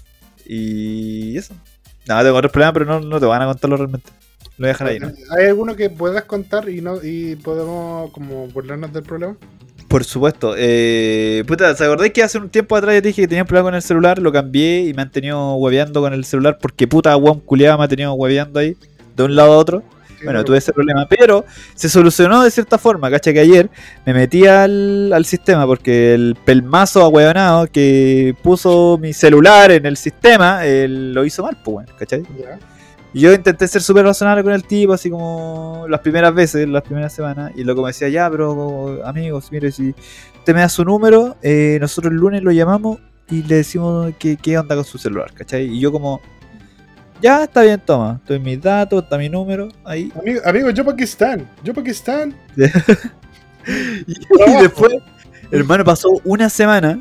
Y eso. No, tengo otros problemas, pero no, no te van a contarlo realmente. Lo voy a dejar ahí, ¿no? ¿Hay alguno que puedas contar y no y podemos como burlarnos del problema? Por supuesto. Eh, puta, ¿se acordáis que hace un tiempo atrás yo te dije que tenía un problema con el celular? Lo cambié y me han tenido hueveando con el celular porque puta weón culiada me ha tenido hueveando ahí de un lado a otro. Sí, Bueno, no, tuve ese problema, pero se solucionó de cierta forma, cacha que ayer me metí al, al sistema porque el pelmazo ahueonado que puso mi celular en el sistema eh, lo hizo mal, pues bueno, ¿cachai? Y yo intenté ser súper razonable con el tipo, así como las primeras veces, las primeras semanas, y luego me decía, ya, pero amigos, mire, si usted me da su número, eh, nosotros el lunes lo llamamos y le decimos que- qué onda con su celular, ¿cachai? Y yo como, ya, está bien, toma, estoy mis datos, está mi número, ahí. Amigo, amigo, yo Pakistán. Yo Pakistán. Y, y después, hermano, pasó una semana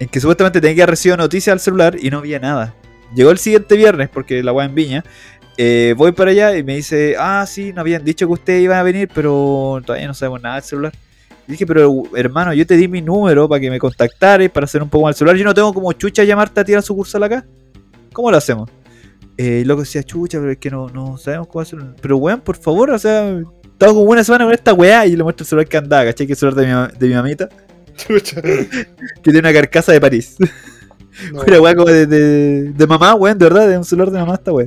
en que supuestamente tenía que haber recibido noticias al celular y no había nada. Llegó el siguiente viernes, porque la weá en Viña. eh, voy para allá y me dice, ah, sí, nos habían dicho que ustedes iban a venir, pero todavía no sabemos nada del celular. Y dije, pero hermano, yo te di mi número para que me contactaras, para hacer un poco más el celular. Yo no tengo como chucha llamarte a ti a la sucursal acá. ¿Cómo lo hacemos? Eh, y loco decía, chucha, pero es que no, no sabemos cómo hacerlo. Pero weón, por favor, o sea, estaba como una semana con esta weá y le muestro el celular que andaba, ¿cachai? Que es el celular de mi, de mi mamita, Chucha. que tiene una carcasa de París. No. Una weá como de, de, de mamá, weón, de verdad, de un celular de mamá esta weá.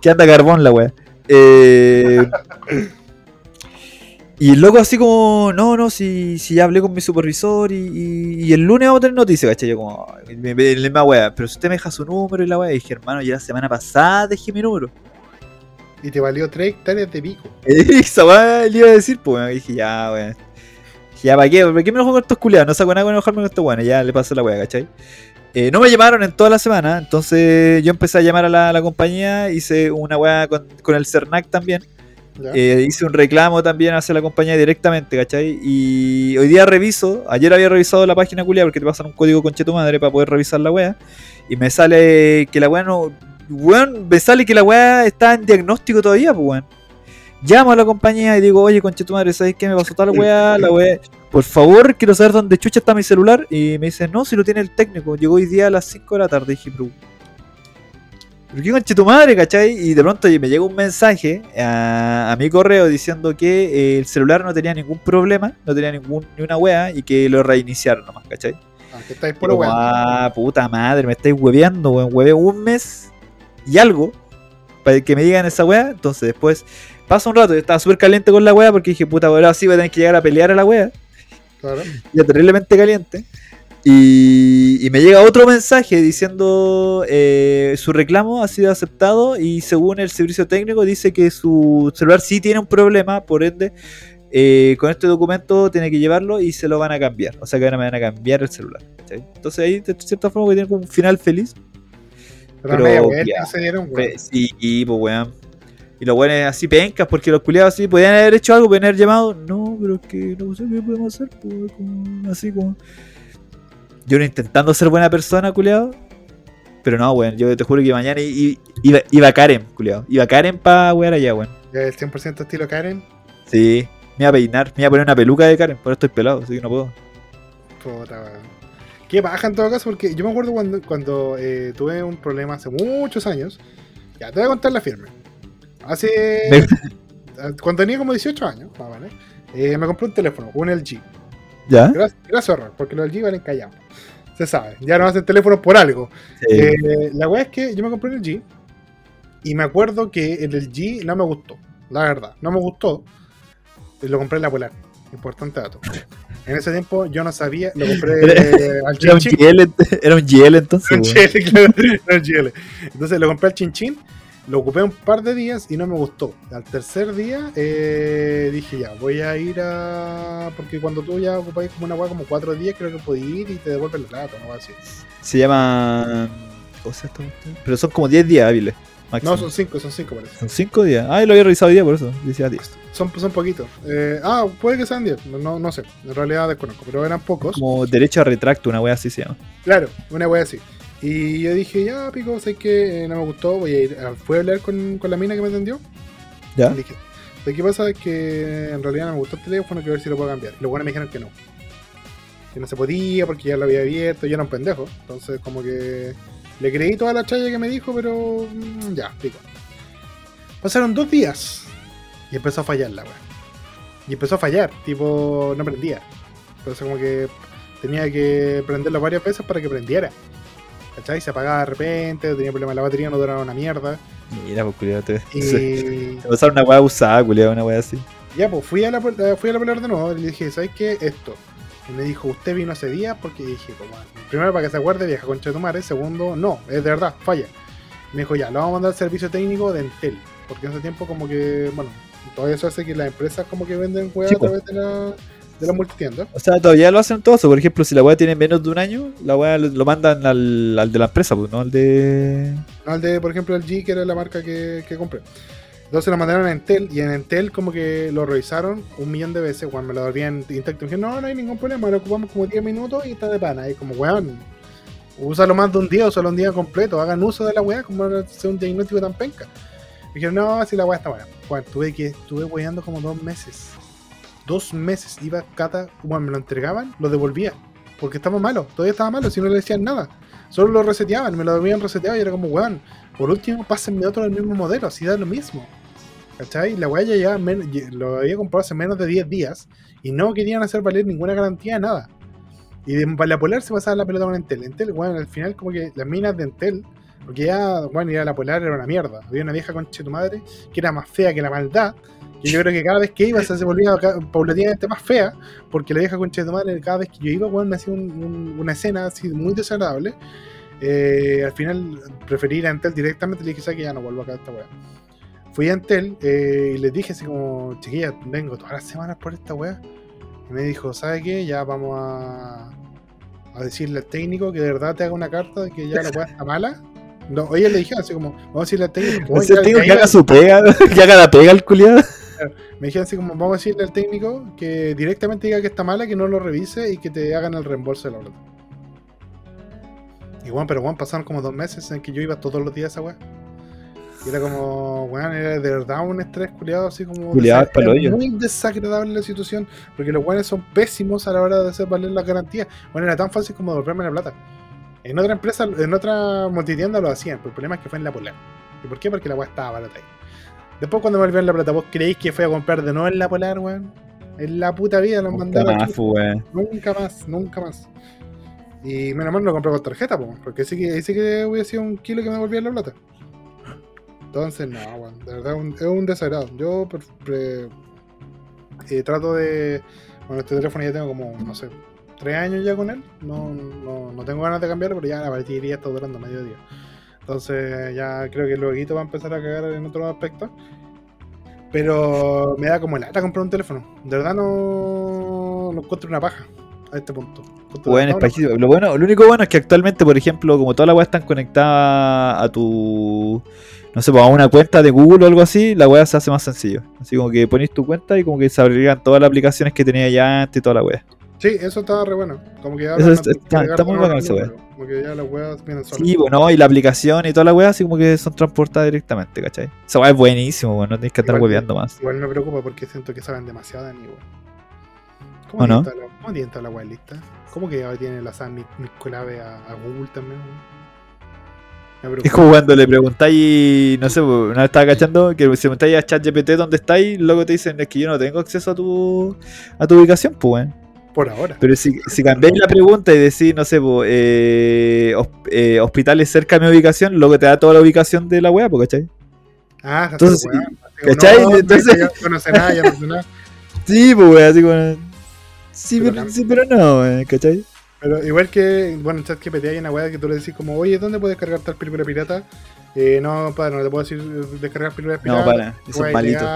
Que anda carbón la weá. Eh, y el loco así como, no, no, si, si ya hablé con mi supervisor y, y- y el lunes vamos a tener noticias, ¿cachai? Yo como, "Ay, me, me, la misma weá, pero si usted me deja su número y la weá, dije, hermano, ya la semana pasada dejé mi número. Y te valió 3 hectáreas de pico. Esa weá le iba a decir, pues, dije, ya, weón. Ya, ¿para qué? ¿Para qué me enojo con estos culiados? No saco nada con enojarme con estos weones. Ya le pasé la weá, ¿cachai? Eh, no me llamaron en toda la semana, entonces yo empecé a llamar a la, compañía, hice una weá con, con el CERNAC también, eh, hice un reclamo también hacia la compañía directamente, ¿cachai? Y hoy día reviso, ayer había revisado la página culia porque te pasan un código conche tu madre para poder revisar la weá, y me sale que la weá no. Weón, me sale que la weá está en diagnóstico todavía, pues weón. Llamo a la compañía y digo, oye, conche tu madre, ¿sabes qué? Me pasó tal weá, la weá. Por favor, quiero saber dónde chucha está mi celular. Y me dice, no, si lo tiene el técnico. Llegó hoy día a las 5 de la tarde. Y dije, pero. ¿Pero qué conche tu madre, cachai? Y de pronto me llega un mensaje a, a mi correo diciendo que eh, el celular no tenía ningún problema, no tenía ningún, ni una wea y que lo reiniciaron nomás, ¿cachai? Ah, que estáis puro Como, ah, puta madre, me estáis hueveando, weón. Hueve un mes y algo para que me digan esa weá. Entonces después pasa un rato, yo estaba súper caliente con la weá porque dije, puta, ahora sí voy a tener que llegar a pelear a la weá. Claro. Ya terriblemente caliente. Y, y me llega otro mensaje diciendo eh, su reclamo ha sido aceptado y según el servicio técnico dice que su celular sí tiene un problema, por ende eh, con este documento tiene que llevarlo y se lo van a cambiar. O sea que ahora me van a cambiar el celular. Entonces ahí de cierta forma tiene como un final feliz. Pero, Pero, media ya. se dieron, weón. Sí, y, pues weón. Y los weones así pencas porque los culiados así podían haber hecho algo, podían haber llamado. No, pero es que no sé qué podemos hacer. Pues, como- así como. Yo no intentando ser buena persona, culiado. Pero no, weón. Yo te juro que mañana iba, iba Karen, culiado. Iba Karen pa' wear allá, weón. Ya el 100% estilo Karen. Sí. Me iba a peinar, me iba a poner una peluca de Karen. Por eso estoy pelado, así que no puedo. Puta, weón. Qué baja en todo caso, porque yo me acuerdo cuando, cuando eh, tuve un problema hace muchos años. Ya, te voy a contar la firme. Hace. Cuando tenía como 18 años, más o menos, eh, me compré un teléfono, un LG. ¿Ya? Gracias, gracias porque los LG valen callados. Se sabe, ya no hacen teléfonos por algo. Sí. Eh, la weá es que yo me compré un LG y me acuerdo que el LG no me gustó, la verdad, no me gustó. Lo compré en la Polar, importante dato. En ese tiempo yo no sabía, lo compré Era- eh, al Era un chinchín. GL, era un GL entonces. Un weón. chile, claro, era un chile. Entonces lo compré al chinchín, lo ocupé un par de días y no me gustó. Al tercer día eh, dije ya, voy a ir a... Porque cuando tú ya ocupáis como una weá como cuatro días, creo que podés ir y te devuelven la plata, no así. Se llama. ¿Cómo se llama? Pero son como 10 días hábiles. máximo. No, son cinco, son cinco parece. Son 5 días. Ah, lo había revisado hoy día por eso. Decía 10. Son, son poquitos. Eh, ah, puede que sean 10, no, no, no sé. En realidad desconozco, pero eran pocos. Como derecho a retracto, una wea así se llama. Claro, una wea así. Y yo dije, ya, pico, sé que no me gustó, voy a ir. Fui a hablar con, con la mina que me atendió. ¿Ya? Le dije, ¿de qué pasa? Es que en realidad no me gustó el teléfono, quiero ver si lo puedo cambiar. Y los buenos me dijeron que no. Que no se podía porque ya lo había abierto, yo era un pendejo. Entonces, como que le creí toda la chaya que me dijo, pero mm, ya, pico. Pasaron dos días y empezó a fallar la wea. Y empezó a fallar, tipo, no prendía. Entonces, como que tenía que prenderlo varias veces para que prendiera. ¿Cachai? Se apagaba de repente, tenía problemas la batería, no duraba una mierda. Mira, pues culiado. Te, Y. te pasaron una wea usada, culiado, una wea así. Ya, pues fui a la eh, fui a la de nuevo y le dije, ¿sabes qué? Esto. Y me dijo, ¿usted vino ese día? Porque dije, como, primero para que se acuerde, vieja concha de tu madre. Segundo, no, es de verdad, falla. Me dijo, ya, lo vamos a mandar al servicio técnico de Entel. Porque en ese tiempo, como que, bueno, todo eso hace que las empresas como que venden Sí, a pues. través de la, de la multitienda. O sea, todavía lo hacen todo eso. Por ejemplo, si la wea tiene menos de un año, la wea lo, lo mandan al, al de la empresa, pues, no al de. No al de, por ejemplo, el G, que era la marca que, que compré. Entonces lo mandaron a Entel y en Entel como que lo revisaron un millón de veces. Cuando me lo devolvían intacto, me dijeron, no, no hay ningún problema, lo ocupamos como 10 minutos y está de pana. Y como, weón, úsalo más de un día, úsalo un día completo, hagan uso de la weá, como no sea un diagnóstico tan penca. Me dijeron, no, si la weá está buena. Bueno, tuve que, estuve weando como dos meses. Dos meses, iba cata, bueno, me lo entregaban, lo devolvía. Porque estaba malo, todavía estaba malo, si no le decían nada. Solo lo reseteaban, me lo habían reseteado y era como, weón, por último, pásenme otro del mismo modelo, así da lo mismo. ¿Cachai? La weá ya lo había comprado hace menos de 10 días y no querían hacer valer ninguna garantía de nada. Y de la Polar se pasaba la pelota con Entel. Entel, weón, al final como que las minas de Entel, porque ya, bueno, ir a la Polar era una mierda. Había una vieja concha de tu madre que era más fea que la maldad. Y yo creo que cada vez que iba se volvía ca- paulatinamente más fea, porque la vieja concha de madre, cada vez que yo iba, weón, me hacía un- un- una escena así muy desagradable. Eh, al final preferí ir a Entel directamente le dije, ¿sabes que ya no vuelvo acá a esta weá? Fui a Entel eh, y les dije así como, chiquilla, vengo todas las semanas por esta weá. Y me dijo, ¿sabe qué? Ya vamos a, a decirle al técnico que de verdad te haga una carta de que ya la weá está mala. No, oye, le dije así como, vamos a decirle al técnico, Ese "Oye, tío ya- que ya- haga su pega, que haga la pega el culiado. Me dijeron así como, vamos a decirle al técnico que directamente diga que está mala, que no lo revise y que te hagan el reembolso de la plata. Y bueno, pero bueno, pasaron como dos meses en que yo iba todos los días a esa weá. Y era como, weón, era de verdad un estrés culiado, así como. Muy desagradable la situación, porque los weones son pésimos a la hora de hacer valer las garantías. Bueno, era tan fácil como devolverme la plata. En otra empresa, en otra multitienda lo hacían, pero el problema es que fue en la Polar. ¿Y por qué? Porque la weá estaba barata ahí. Después cuando me volvieron la plata, ¿vos creéis que fue a comprar de nuevo en la Polar, weón? En la puta vida los Nunca mandaron más, aquí. pues, weón. Nunca más, nunca más. Y menos mal lo compré con tarjeta, po, porque sí que, sí que hubiera sido un kilo que me devolvían la plata. Entonces, no, weón, de verdad un- es un desagrado. Yo pre- pre- eh, trato de. Bueno, este teléfono ya tengo como, no sé, tres años ya con él. No, no, no tengo ganas de cambiarlo, pero ya la batería está durando medio día. Entonces, ya creo que luego va a empezar a cagar en otros aspectos. Pero me da como lata comprar un teléfono. De verdad no, no encuentro una paja a este punto. Bueno. Lo bueno, lo único bueno es que actualmente, por ejemplo, como todas las weas están conectadas a tu. No sé, pues, a una cuenta de Google o algo así, la wea se hace más sencillo. Así como que pones tu cuenta y como que se abrirían todas las aplicaciones que tenía ya antes y toda la wea. Sí, eso estaba re bueno. Como que ahora Eso está- muy esa números, Como que ya las weas vienen solas. Sí, bueno, y la aplicación y toda la wea así como que son transportadas directamente, ¿cachai? Esa wea es buenísimo, weón, no tienes que andar Igual- hueveando más. Igual me preocupa porque siento que saben demasiado de mí, weón. ¿Cómo ¿O no? la- ¿Cómo tiene toda la wea lista? ¿Cómo que ahora tiene la SAM Nicolave a, a Google también, weón? Es como cuando le preguntáis, no sé, una vez estaba cachando que si preguntáis a ChatGPT dónde estáis, luego te dicen es que yo no tengo acceso a tu, a tu ubicación, pues, weón. Por ahora. Pero si, si cambiáis la pregunta y decís, no sé, po, eh, eh, hospitales cerca de mi ubicación, luego te da toda la ubicación de la po, ¿cachai? Ah, Entonces, como, ¿cachai? no, Entonces- Ya no conoce nada, ya no sé nada. Sí, pues, así como. Sí, Pero sí, pero no, eh, ¿cachai? Pero igual que, bueno, en ChatGPT hay una weá que tú le decís como, oye, ¿dónde puedes descargar tal película pirata? Eh, no, padre, no te puedo decir descargar películas No, piratas. para, eso weá es malito.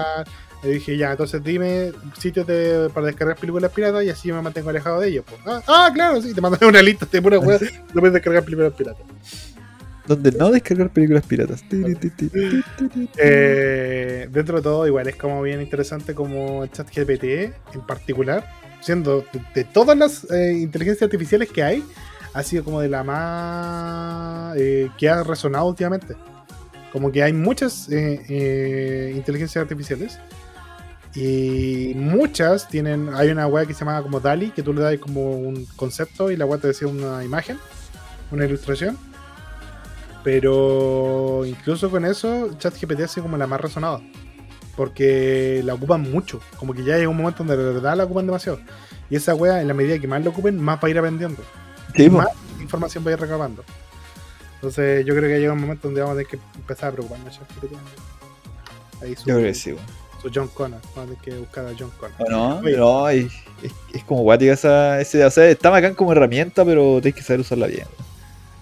Le dije, ya, entonces dime sitios de, para descargar películas piratas y así me mantengo alejado de ellos. Ah, ah, claro, sí, te mandan una lista de pura weá, no puedes descargar películas piratas. Donde no descargar películas piratas. Eh, dentro de todo, igual es como bien interesante como el ChatGPT en particular, siendo de, de todas las eh, inteligencias artificiales que hay, ha sido como de la más eh, que ha resonado últimamente. Como que hay muchas eh, inteligencias artificiales y muchas tienen, hay una web que se llama como DALI, que tú le das como un concepto y la web te decía una imagen, una ilustración. Pero incluso con eso, ChatGPT ha sido como la más resonada. Porque la ocupan mucho. Como que ya llega un momento donde de verdad la ocupan demasiado. Y esa wea, en la medida que más la ocupen, más va a ir aprendiendo. Sí. Más información va a ir recabando. Entonces yo creo que llega un momento donde vamos a tener que empezar a preocuparnos. Ahí Yo creo que sí, weón. Su John Connor. Vamos a tener que buscar a John Connor. ¿O no? Oye. No, es, es, como guática esa, ese, o sea, está bacán como herramienta, pero tienes que saber usarla bien.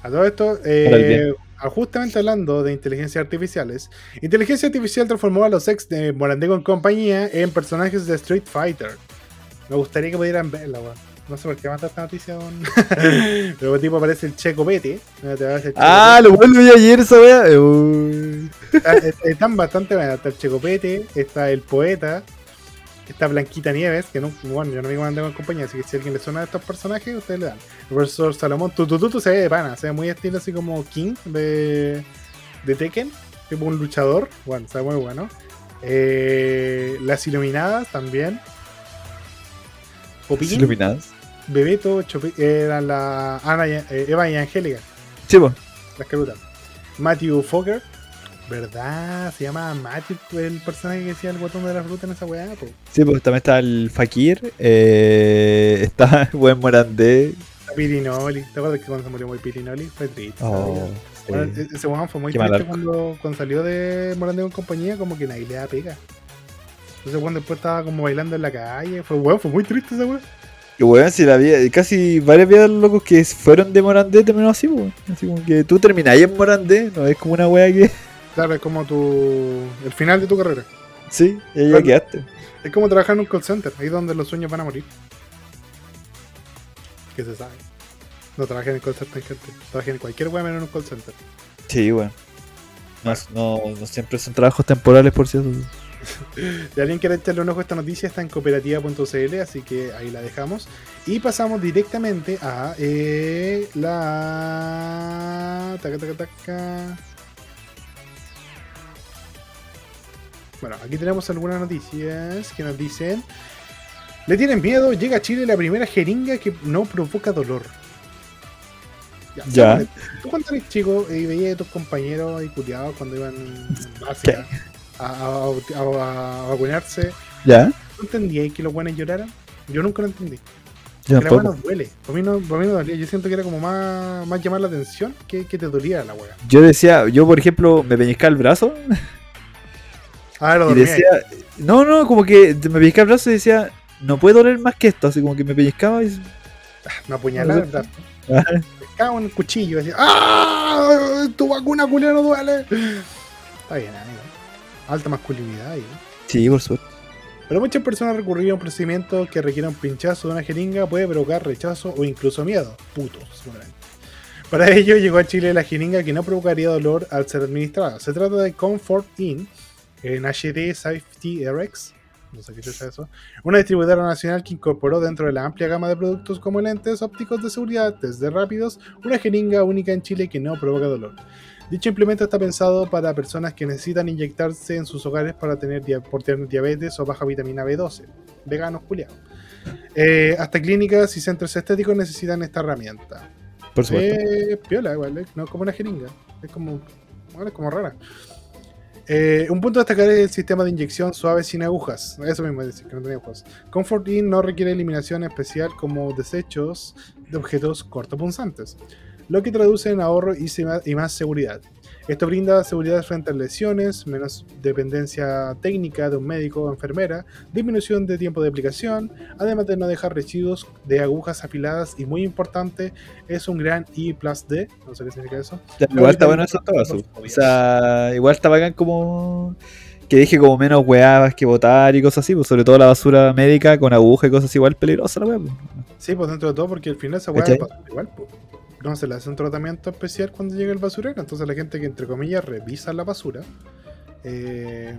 A todo esto, eh, ah, justamente hablando de inteligencias artificiales, inteligencia artificial transformó a los ex de Morandego en compañía en personajes de Street Fighter. Me gustaría que pudieran verla, weón. No sé por qué mata esta noticia, weón. Pero tipo aparece el Checo Pete. Mira, te va a hacer Checo Ah, lo vuelvo vi ayer esa wea. Está- est- Están bastante buenas. Está el Checopete, está el poeta, está Blanquita Nieves, que no, bueno, yo no me mandé con compañía, así que si a alguien le suena a estos personajes, ustedes le dan. El profesor Salomón, Tutututu se ve de pana, se ve muy estilo así como King de, de Tekken, tipo un luchador, bueno, se ve muy bueno. Eh, las iluminadas también. Popín, Iluminadas. Bebeto, Chope- eran la Ana y- eh, Eva y Angélica. Sí, po. Las carutas. Matthew Fokker. ¿Verdad? Se llama Matthew el personaje que decía el botón de la fruta en esa weá. po. Sí, pues también está el Fakir, eh, está Buen Morandé. Está Pirinoli. ¿Te acuerdas que cuando se murió muy Pirinoli? Fue triste. Oh, ¿sabes? sí. Bueno, e- ese weón fue muy Qué triste cuando, cuando salió de Morandé con compañía, como que nadie le da pega. Entonces cuando después estaba como bailando en la calle, fue weón, fue muy triste ese weón. Y weón, si la vida, casi varias vidas de los locos que fueron de Morandé terminaron así, weón. Así como que tú termináis en Morandé, no es como una wea que. Claro, es como tu. el final de tu carrera. Sí, y ya quedaste. Es como trabajar en un call center, ahí donde los sueños van a morir. Que se sabe. No trabajen en call center, gente. Trabajen en cualquier weá menos en un call center. Sí, weón. No, no, no siempre son trabajos temporales, por cierto. Si alguien quiere echarle un ojo a esta noticia, está en cooperativa.cl, así que ahí la dejamos. Y pasamos directamente a eh, la. Taca, taca, taca. Bueno, aquí tenemos algunas noticias que nos dicen. Le tienen miedo, llega a Chile la primera jeringa que no provoca dolor. Ya. Tú cuando eres chico y veías a tus compañeros y culiados cuando iban básica a, a- a- a vacunarse, ¿Ya? ¿tú entendías que los buenos lloraran? Yo nunca lo entendí. Yo Que la weá tampoco. nos duele. Para mí no, para mí no dolía. Yo siento que era como más, más llamar la atención que, que te dolía la wea. Yo decía, yo por ejemplo, me peñiscaba el brazo Ah, lo y decía, no, no, como que me pellizcaba el brazo y decía, no puede doler más que esto, así como que me pellizcaba y... Me apuñalaba el brazo. En el cuchillo. y Decía, ¡Ah! Tu vacuna culia no duele. Está bien, amigo. Alta masculinidad. Sí, por suerte. Pero muchas personas recurrieron a un procedimiento que requiere un pinchazo de una jeringa, puede provocar rechazo o incluso miedo. Putos, seguramente. Para ello llegó a Chile la jeringa que no provocaría dolor al ser administrada. Se trata de Comfort In en HD Safety RX. No sé qué es eso. Una distribuidora nacional que incorporó dentro de la amplia gama de productos como lentes ópticos de seguridad, test de rápidos, una jeringa única en Chile que no provoca dolor. Dicho implemento está pensado para personas que necesitan inyectarse en sus hogares para tener por tener diabetes o baja vitamina B12. Veganos culiados. Eh, hasta clínicas y centros estéticos necesitan esta herramienta. Por supuesto. Eh, piola, igual, eh, no como una jeringa. Es como. Bueno, es como rara. Eh, un punto a destacar es el sistema de inyección suave sin agujas. Eso mismo es decir, que no tenía agujas. Comfort In no requiere eliminación especial como desechos de objetos cortopunzantes, lo que traduce en ahorro y, y más seguridad. Esto brinda seguridad frente a lesiones, menos dependencia técnica de un médico o enfermera, disminución de tiempo de aplicación, además de no dejar residuos de agujas afiladas y muy importante, es un gran I plus D, no sé qué significa eso. Ya, igual está bueno eso todo. O sea, igual está bacán como que deje como menos weas que botar y cosas así, pues sobre todo la basura médica con aguja y cosas igual peligrosa la wea. pues. Sí, pues dentro de todo, porque al final esa weá es igual, pues. No se le hace un tratamiento especial cuando llega el basurero, entonces la gente que entre comillas revisa la basura eh,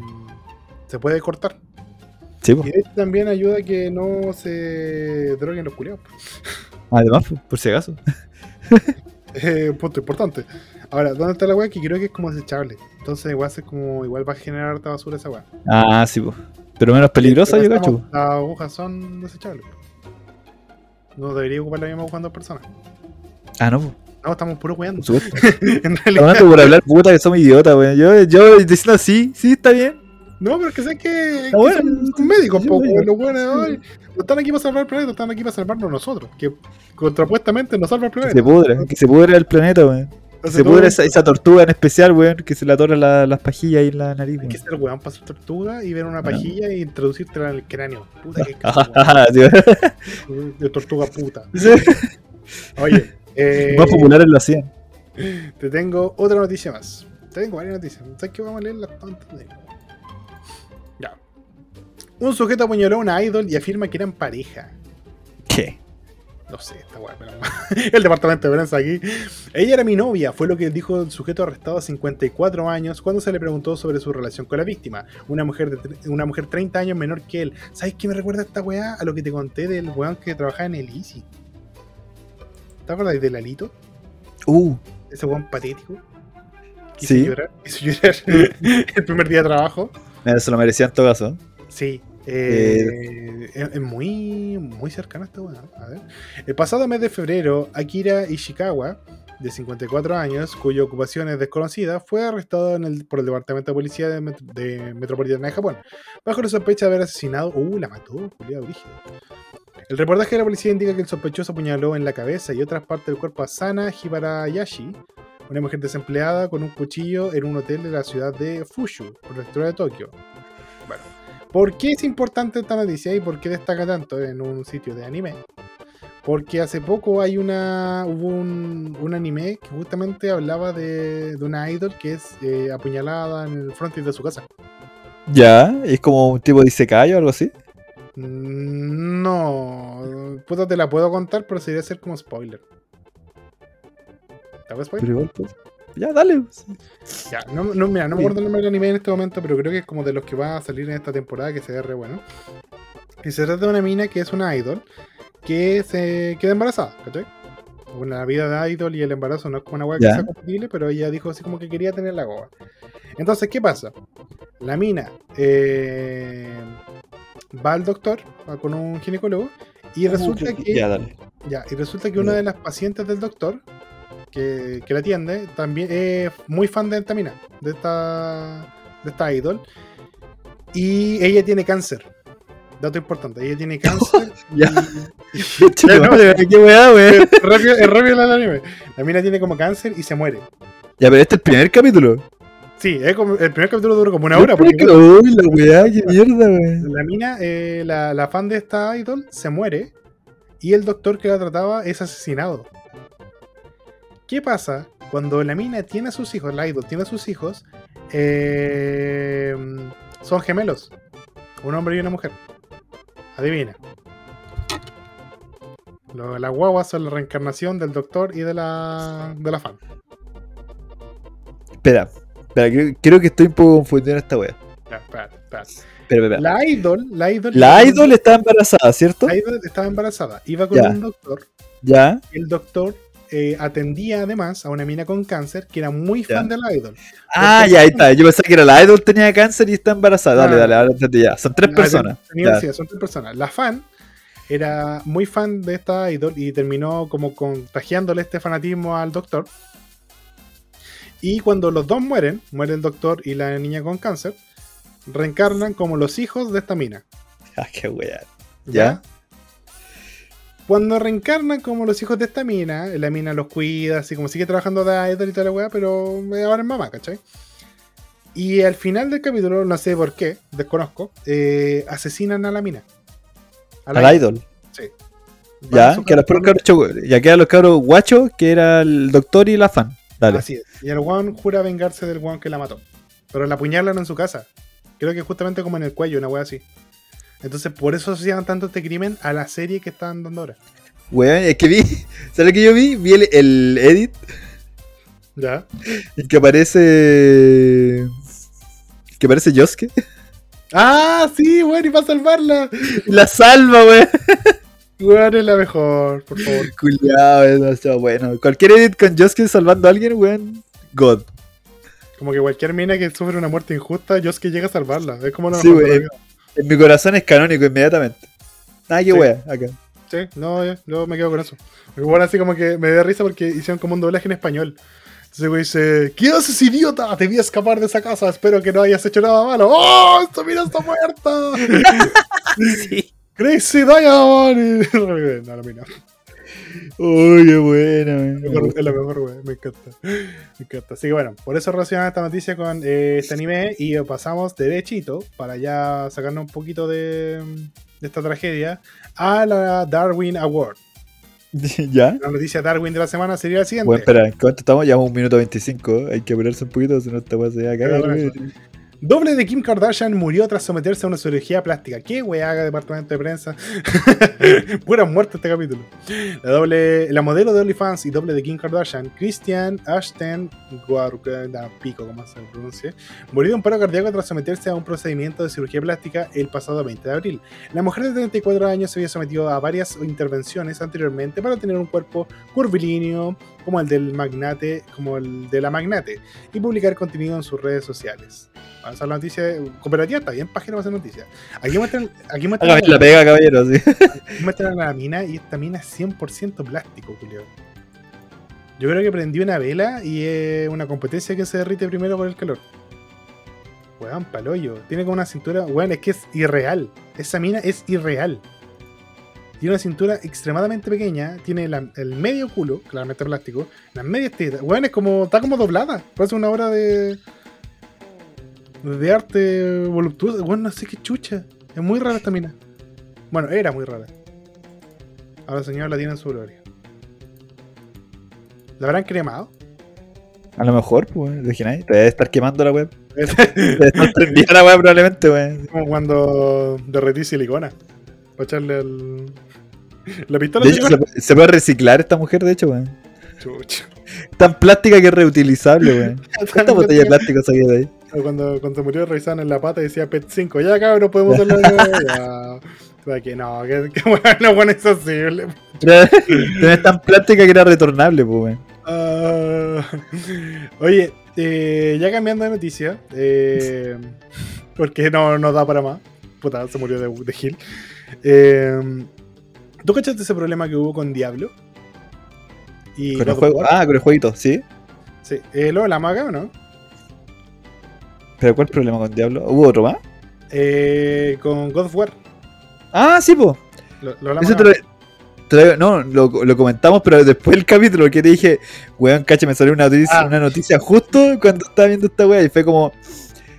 se puede cortar. Sí, Y hecho también ayuda a que no se droguen los culiados. Además, por si acaso. Eh, punto importante. Ahora, ¿dónde está la weá? Que creo que es como desechable. Entonces igual es como, igual va a generar harta basura esa weá. Ah, sí, pues. Pero menos peligrosa, yo Pero cacho. Las agujas son desechables. No debería ocupar la misma aguja en dos personas. Ah, no. No, estamos puro weando. En realidad. por hablar puta que somos idiotas, weón. Yo, yo diciendo sí, sí, está bien. No, pero es que sé que, que bueno, son, son médicos, sí, po, médicos. weón, los buenos de hoy. No están aquí para salvar el planeta, están aquí para salvarnos nosotros. Que contrapuestamente nos salva el Que planeta. se pudra, que se pudra el planeta, weón. Se el- esa, esa tortuga en especial, weón, que se le atoran la- las pajillas ahí en la nariz, Hay que ser weón para ser tortuga y ver una Ah. pajilla y introducírtela en el cráneo. Puta que weón. de tortuga puta. Oye, eh, Más populares lo hacían. te tengo otra noticia más. Te tengo varias noticias. ¿Sabes qué? Vamos a leerlas antes de. Ya. Un sujeto apuñaló a una idol y afirma que eran pareja. ¿Qué? No sé, esta weá, pero el departamento de prensa aquí. Ella era mi novia, fue lo que dijo el sujeto arrestado a 54 años cuando se le preguntó sobre su relación con la víctima, una mujer de una mujer 30 años menor que él. ¿Sabes qué me recuerda esta weá? A lo que te conté del weón que trabajaba en el Easy. ¿Te acuerdas del Alito? Uh, Ese weón patético. Hizo Sí. llorar, hizo llorar el primer día de trabajo. mira, se lo merecía en todo caso. Sí. eh, es, es muy, muy cercano a esta weá. A ver. El pasado mes de febrero, Akira Ishikawa, de 54 años, cuya ocupación es desconocida, fue arrestado en el- por el Departamento de Policía de, Met- de Metropolitana de Japón, bajo la sospecha de haber asesinado. Uh, la mató, culiado brígido. El reportaje de la policía indica que el sospechoso apuñaló en la cabeza y otras partes del cuerpo a Sana Hibarayashi, una mujer desempleada con un cuchillo en un hotel de la ciudad de Fushu, prefectura de Tokio. Bueno, ¿por qué es importante esta noticia y por qué destaca tanto en un sitio de anime? Porque hace poco hay una hubo un, un anime que justamente hablaba de, de una idol que es eh, apuñalada en el frontis de su casa. Ya, es como un tipo de Isekai o algo así. Mm, No, puta te la puedo contar, pero sería ser como spoiler. ¿Te hago spoiler? Pero igual, pues. Ya, dale. pues. Ya, no, no, mira, no me Sí. acuerdo el nombre del anime en este momento, pero creo que es como de los que va a salir en esta temporada, que se ve re bueno. Y se trata de una mina que es una idol que se queda embarazada, ¿cachai? Bueno, la vida de idol y el embarazo no es como una hueá que sea compatible, pero ella dijo así como que quería tener la goba. Entonces, ¿qué pasa? La mina eh, va al doctor, va con un ginecólogo, y resulta que Ya, dale. ya, y resulta que una de las pacientes del doctor que, que la atiende también es muy fan de esta mina, de esta, de esta idol. Y ella tiene cáncer. Dato importante, ella tiene cáncer. Ya. y- Ya, no, de verdad, qué weá, weón. es rápido, es rápido el anime. La mina tiene como cáncer y se muere. Ya, pero este es el primer capítulo. Sí, el primer capítulo duró como una hora. Porque Uy, la weá, qué mierda, weón. la mina, eh, la, la fan de esta idol, se muere y el doctor que la trataba es asesinado. ¿Qué pasa cuando la mina tiene a sus hijos, la idol tiene a sus hijos, eh, son gemelos? Un hombre y una mujer. Adivina. Las guaguas son la reencarnación del doctor y de la, de la fan. Espera, espera, creo, creo que estoy un poco confundido en esta espérate, espérate. Espera. La idol, la idol, La idol está embarazada, ¿cierto? la idol estaba embarazada. Iba con Ya. un doctor Ya. el doctor eh, atendía además a una mina con cáncer que era muy Ya. fan de la idol. Ah, ya, ahí está. Yo pensé que era la idol tenía cáncer y está embarazada. Dale, Ah. dale, ahora entendí ya. Son tres personas. tenía- Ya. sí, son tres personas. La fan era muy fan de esta idol y terminó como contagiándole este fanatismo al doctor. Y cuando los dos mueren, muere el doctor y la niña con cáncer, reencarnan como los hijos de esta mina. Ah, qué weá. ¿Ya? Ya. Cuando reencarnan como los hijos de esta mina, la mina los cuida, así como sigue trabajando de idol y toda la weá, pero ahora es mamá, ¿cachai? Y al final del capítulo, no sé por qué, desconozco, eh, asesinan a la mina. A la Al idol. Sí. Ya, Van a que los cabros ya quedan los cabros guachos, que era el doctor y la fan. Dale. Así es. Y el one jura vengarse del one que la mató. Pero la apuñalan en su casa. Creo que justamente como en el cuello, una wea así. Entonces, por eso asociaban tanto este crimen a la serie que están dando ahora. Weón, es que vi, ¿sabes lo que yo vi? Vi el, el edit ¿Ya? en que aparece. Que aparece Yosuke. ¡Ah, sí, weón! Y para salvarla. Y la salva, weón. Weón es la mejor, por favor. Culiado, es demasiado bueno. Cualquier edit con Yosuke salvando a alguien, weón. God. Como que cualquier mina que sufre una muerte injusta, Yosuke llega a salvarla. Es como la Sí, mejor vida. En mi corazón es canónico inmediatamente. Nada que Sí. wea, acá. Sí, no, yo, yo me quedo con eso. Bueno, así como que me da risa porque hicieron como un doblaje en español. Entonces, güey, dice: ¿Qué haces, idiota? Te vi escapar de esa casa. Espero que no hayas hecho nada malo. ¡Oh! ¡Esta mina está muerta! Sí. ¡Crazy Diamond! Y- no, la mina. Uy, qué buena, Es la mejor- weón. Es la mejor, güey. Me encanta. Me encanta. Así que bueno, por eso relacionamos esta noticia con eh, este anime y pasamos derechito para ya sacarnos un poquito de, de esta tragedia a la Darwin Award. ¿Ya? La noticia Darwin de la semana sería la siguiente. Bueno, espera, ¿cuánto estamos? Ya un minuto 25. Hay que apurarse un poquito, si no esta weá se va a cagar. Doble de Kim Kardashian murió tras someterse a una cirugía plástica. ¿Qué weá haga departamento de prensa? Pura muerte este capítulo. La, doble, la modelo de OnlyFans y doble de Kim Kardashian, Christian Ashton pico como se pronuncia, murió de un paro cardíaco tras someterse a un procedimiento de cirugía plástica el pasado 20 de abril. La mujer de 34 años se había sometido a varias intervenciones anteriormente para tener un cuerpo curvilíneo como el del magnate, como el de la magnate, y publicar contenido en sus redes sociales. Vamos a la noticia. Cooperativa está bien página para hacer noticias. Aquí muestran, aquí muestran, la pega, caballero, sí. aquí muestran a la mina y esta mina es 100% plástico, Julio. Yo creo que prendí una vela y es una competencia que se derrite primero por el calor. Weón, paloyo. Tiene como una cintura. Weón, es que es irreal. Esa mina es irreal. Tiene una cintura extremadamente pequeña. Tiene la- el medio culo, claramente plástico. Las medias tetas. Weón, es como. Está como doblada. Parece una obra de. De arte voluptuosa. Weón, no sé qué chucha. Es muy rara esta mina. Bueno, era muy rara. Ahora el señor la tiene en su gloria. ¿La habrán cremado? A lo mejor, pues, de. Te debe estar quemando la web. Debe estar prendida la web probablemente, weón. Como cuando derretí silicona. Para echarle al. La pistola De hecho, se, se puede reciclar esta mujer, de hecho, weón. Tan plástica que es reutilizable, weón. ¿Cuántas botellas de plástico saqué de ahí? Cuando, cuando se murió revisaban en la pata y decía PET 5. Ya, cabrón, podemos hacerlo de. O sea, que no, que, que bueno, bueno, es sensible. Es tan plástica que era retornable, pues, weón. Ah, oye, eh, ya cambiando de noticia, eh, porque no, no da para más. Puta, se murió de, de Gil. Eh, ¿Tú cachaste ese problema que hubo con Diablo? Y Con el juego. War? Ah, con el jueguito, sí. Sí. Eh, ¿Lo de la maga o no? Pero ¿cuál problema con Diablo? ¿Hubo otro más? Eh, con God of War. Ah, sí. Lo, lo de la Eso te lo- te lo- no, lo, comentamos, pero después del capítulo que te dije, weón, cacha, me salió una noticia, Ah. una noticia justo cuando estaba viendo esta weá y fue como.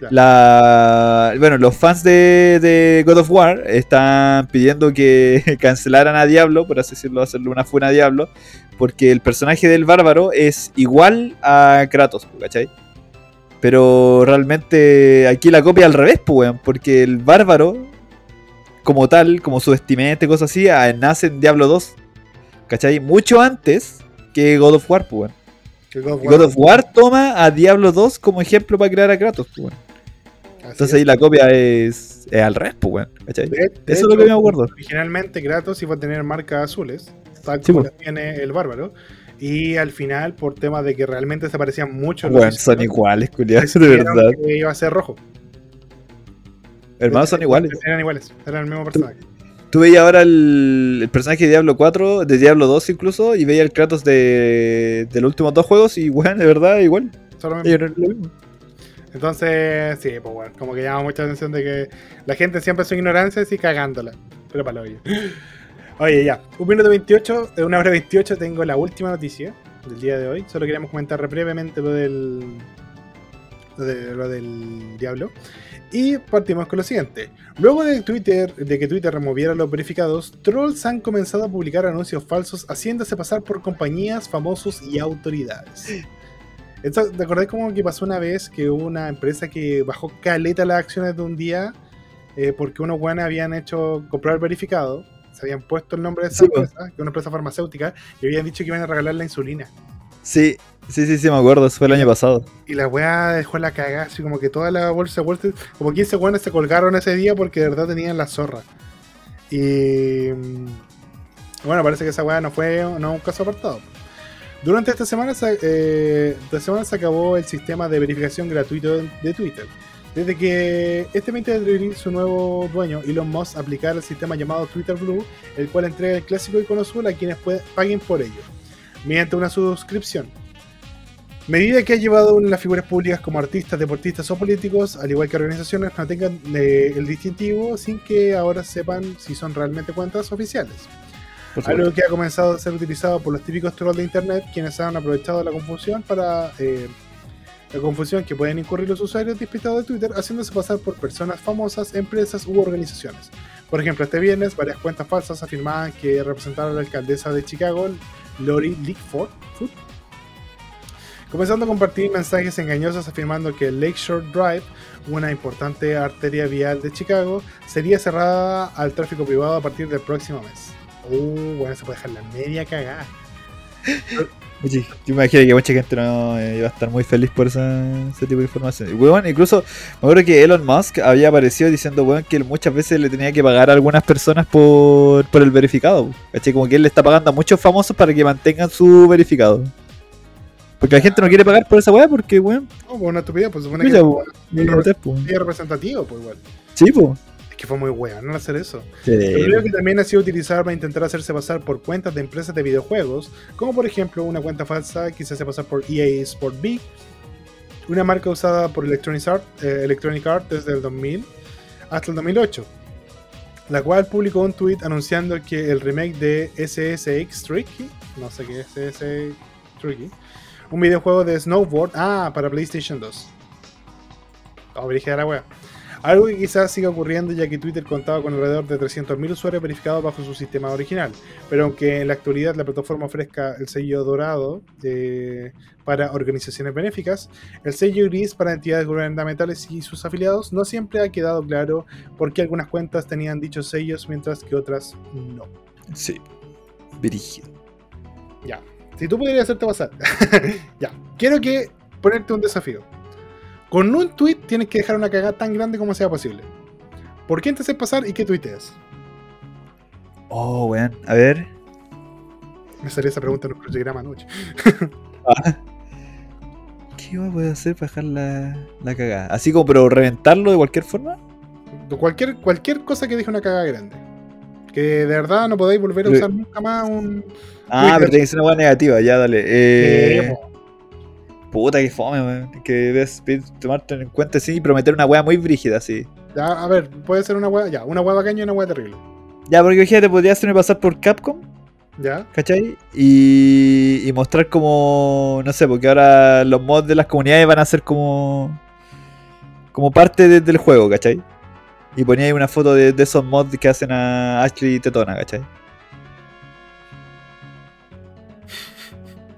La bueno, los fans de, de God of War están pidiendo que cancelaran a Diablo, por así decirlo, hacerle una fuena a Diablo, porque el personaje del bárbaro es igual a Kratos, ¿cachai? Pero realmente aquí la copia al revés, pues, porque el bárbaro como tal, como su vestimenta y cosas así, nace en Diablo 2. ¿Cachai? Mucho antes que God of War, pues, God of Y God of War toma a Diablo 2 como ejemplo para crear a Kratos, pues, Entonces es. ahí la copia es, es al revés, pues, weón. Eso es lo que me acuerdo. Originalmente Kratos iba a tener marcas azules, tal Sí, como las tiene el bárbaro. Y al final, por temas de que realmente se parecían mucho, Weón, los son iguales, culiados, de verdad. que iba a ser rojo. Hermanos son iguales. Eran iguales, eran el mismo personaje. Tú veías ahora el, el personaje de Diablo 4, de Diablo 2 incluso, y veías el Kratos de, de los últimos dos juegos, y weón, de verdad, igual. Solo Entonces, sí, pues bueno, como que llama mucha atención de que la gente siempre su ignorancia y cagándola. Pero para lo obvio. Oye, ya. Un minuto 28, eh, una hora 28, tengo la última noticia del día de hoy. Solo queríamos comentar brevemente lo del. Lo, lo del diablo. Y partimos con lo siguiente. Luego de Twitter, de que Twitter removiera los verificados, trolls han comenzado a publicar anuncios falsos haciéndose pasar por compañías, famosos y autoridades. Esto, ¿Te acordás como que pasó una vez que hubo una empresa que bajó caleta las acciones de un día eh, porque unos buenos habían hecho comprar verificado? Se habían puesto el nombre de esa Sí, empresa, que es una empresa farmacéutica, y habían dicho que iban a regalar la insulina. Sí, sí, sí, sí, me acuerdo. Eso fue el año pasado. Y la weá dejó la cagada, así como que toda la bolsa de Wall Street, como 15 weones se colgaron ese día porque de verdad tenían la zorra. Y. mm, Bueno, parece que esa weá no fue no un caso apartado. Durante esta semana, se, eh, esta semana se acabó el sistema de verificación gratuito de Twitter. Desde que este 20 de abril su nuevo dueño, Elon Musk, aplicara el sistema llamado Twitter Blue, el cual entrega el clásico icono azul a quienes paguen por ello, mediante una suscripción. Medida que ha llevado a las figuras públicas como artistas, deportistas o políticos, al igual que organizaciones, no tengan eh, el distintivo sin que ahora sepan si son realmente cuentas oficiales. Algo que ha comenzado a ser utilizado por los típicos trolls de internet, quienes han aprovechado la confusión para. eh, la confusión que pueden incurrir los usuarios despistados de Twitter haciéndose pasar por personas famosas, empresas u organizaciones. Por ejemplo, este viernes varias cuentas falsas afirmaban que representaron a la alcaldesa de Chicago, Lori Foot, comenzando a compartir mensajes engañosos afirmando que Lakeshore Drive, una importante arteria vial de Chicago, sería cerrada al tráfico privado a partir del próximo mes. Uh, bueno, se puede dejar la media cagada. Oye, yo me imagino que mucha gente no eh, iba a estar muy feliz por esa- ese tipo de información. Weón, incluso me acuerdo que Elon Musk había aparecido diciendo, weón, que él muchas veces le tenía que pagar a algunas personas por, por el verificado. ¿Cachai? Como que él le está pagando a muchos famosos para que mantengan su verificado. Porque la gente no quiere pagar por esa weá porque, weón, No, pues una estupidez, pues supone que es representativo, pues igual. Sí, po. Es que fue muy weón no hacer eso. Sí, creo que también ha sido utilizado para intentar hacerse pasar por cuentas de empresas de videojuegos, como por ejemplo una cuenta falsa que se hace pasar por EA Sport B, una marca usada por Electronic Arts eh, Electronic Arts desde el 2000 hasta el 2008, la cual publicó un tweet anunciando que el remake de SSX Tricky, no sé qué es SSX Tricky, un videojuego de snowboard, ah, para PlayStation 2. Oh, la wea. Algo que quizás siga ocurriendo ya que Twitter contaba con alrededor de 300.000 usuarios verificados bajo su sistema original. Pero aunque en la actualidad la plataforma ofrezca el sello dorado eh, para organizaciones benéficas, el sello gris para entidades gubernamentales y sus afiliados, no siempre ha quedado claro por qué algunas cuentas tenían dichos sellos mientras que otras no. Sí. Ya. Si tú pudieras hacerte pasar. ya. Quiero que ponerte un desafío. Con un tweet tienes que dejar una cagada tan grande como sea posible. ¿Por quién te haces pasar y qué tuiteas? Oh, weón. A ver. Me salió esa pregunta en un crucigrama anoche. ¿Qué iba a poder hacer para dejar la, la cagada? Así como, pero reventarlo de cualquier forma. Cualquier, cualquier cosa que deje una cagada grande. Que de verdad no podéis volver a usar nunca más un. Ah, Twitter. pero tiene que ser una weá negativa, ya dale. Eh. Puta, que fome, weón. Que debes tomarte en cuenta así y prometer una weá muy brígida, así. ya, a ver, puede ser una hueá. Ya, una hueá bacana y una hueá terrible. Ya, porque imagínate, podría hacerme pasar por Capcom, Ya, ¿cachai? Y, y mostrar como, no sé, porque ahora los mods de las comunidades van a ser como como parte de- del juego, ¿cachai? Y ponía ahí una foto de, de esos mods que hacen a Ashley Tetona, ¿cachai?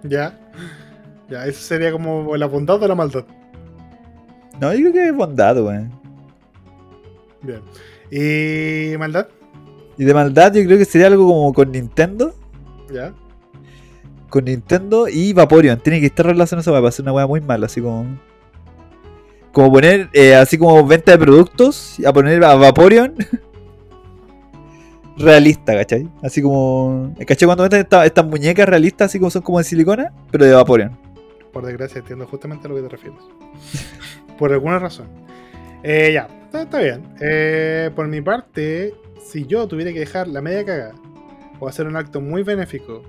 ya. Ya, eso sería como la bondad o la maldad. No, yo creo que es bondad, weón. Bien. ¿Y maldad? Y de maldad yo creo que sería algo como con Nintendo. Ya. Con Nintendo y Vaporeon. Tiene que estar relacionado para hacer una weá muy mala, así como. Como poner, eh, así como venta de productos, a poner a Vaporeon realista, ¿cachai? Así como. ¿Cachai? Cuando venden esta- estas muñecas realistas, así como son como de silicona, pero de Vaporeon. Por desgracia, entiendo justamente a lo que te refieres. por alguna razón. Eh, ya, está, está bien. Eh, por mi parte, si yo tuviera que dejar la media cagada o hacer un acto muy benéfico,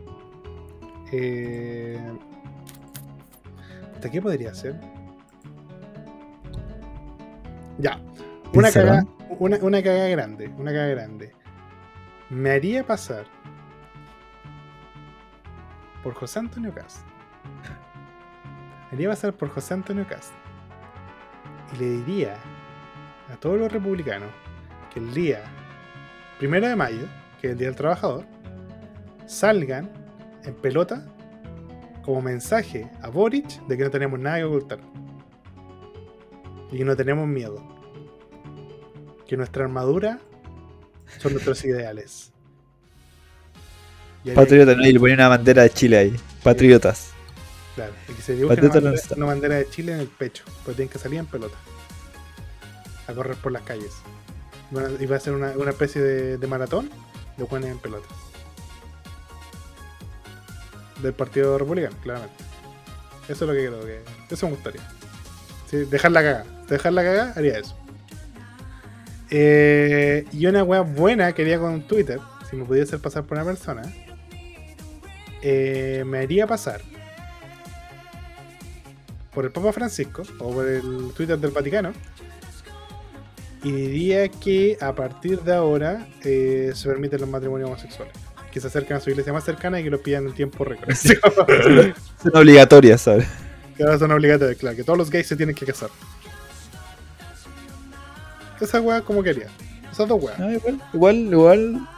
eh, ¿hasta qué podría hacer? Ya, una cagada, una, una cagada grande, una cagada grande. Me haría pasar por José Antonio Cast. Me iría a pasar por José Antonio Cast. Y le diría a todos los republicanos que el día primero de mayo, que es el Día del Trabajador, salgan en pelota como mensaje a Boric de que no tenemos nada que ocultar. Y que no tenemos miedo. Que nuestra armadura son nuestros ideales. Patriota, ¿no? Y le ponía una bandera de Chile ahí. Patriotas. Claro, y que se dibuje una bandera, lanza- una bandera de Chile en el pecho, pero tienen que salir en pelota. A correr por las calles. Y va a ser una, una especie de, de maratón de ponen en pelota. Del Partido Republicano, claramente. Eso es lo que creo que. Eso me gustaría. Sí, dejar la caga. Dejar la caga, haría eso. Eh, y una wea buena que haría con Twitter, si me pudiese hacer pasar por una persona, eh, me haría pasar por el Papa Francisco o por el Twitter del Vaticano y diría que a partir de ahora eh, se permiten los matrimonios homosexuales. Que se acerquen a su iglesia más cercana y que los pidan en tiempo récord. Son obligatorias, ¿sabes? que ahora son obligatorios, claro, que todos los gays se tienen que casar. Esa weá como quería. Esas dos weas. No, igual, igual, igual.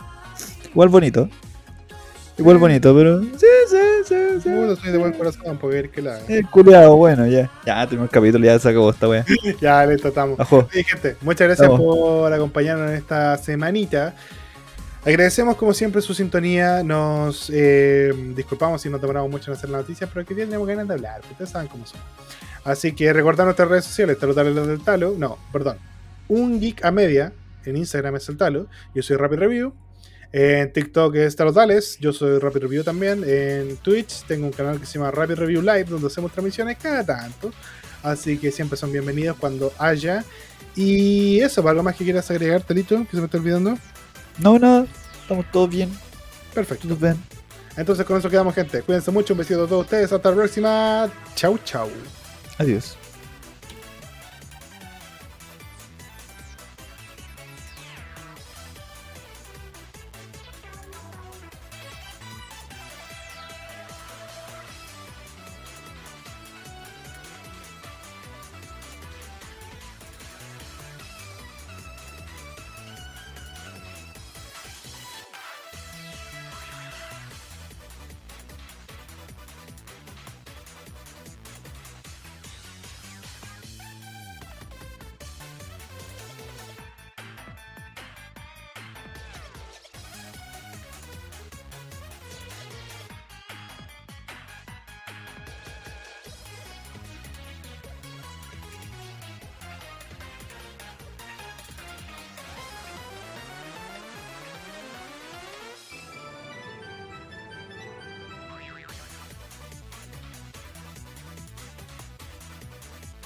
Igual bonito. Igual bonito, pero. Sí, sí, sí, sí. Puta, soy de buen corazón, por ver que la. El culiado, bueno, ya. Ya, tenemos el capítulo, ya se acabó esta wea. ya, listo, estamos. Sí, gente, muchas gracias por acompañarnos en esta semanita. Agradecemos como siempre su sintonía. Nos eh, disculpamos si nos demoramos mucho en hacer las noticias, pero que tenemos ganas de hablar. porque Ustedes saben cómo son. Así que recordar nuestras redes sociales, Talo Talo del Talo. No, perdón. Un Geek a Media. En Instagram es el Talo. Yo soy Rapid Review. En TikTok es Talo Tales. Yo soy Rapid Review también. En Twitch tengo un canal que se llama Rapid Review Live, donde hacemos transmisiones cada tanto. Así que siempre son bienvenidos cuando haya. Y eso, ¿algo más que quieras agregar, Talito? Que se me está olvidando. No, no, estamos todos bien. Perfecto. Todos bien. Entonces con eso quedamos, gente. Cuídense mucho. Un besito a todos ustedes. Hasta la próxima. Chau, chau. Adiós.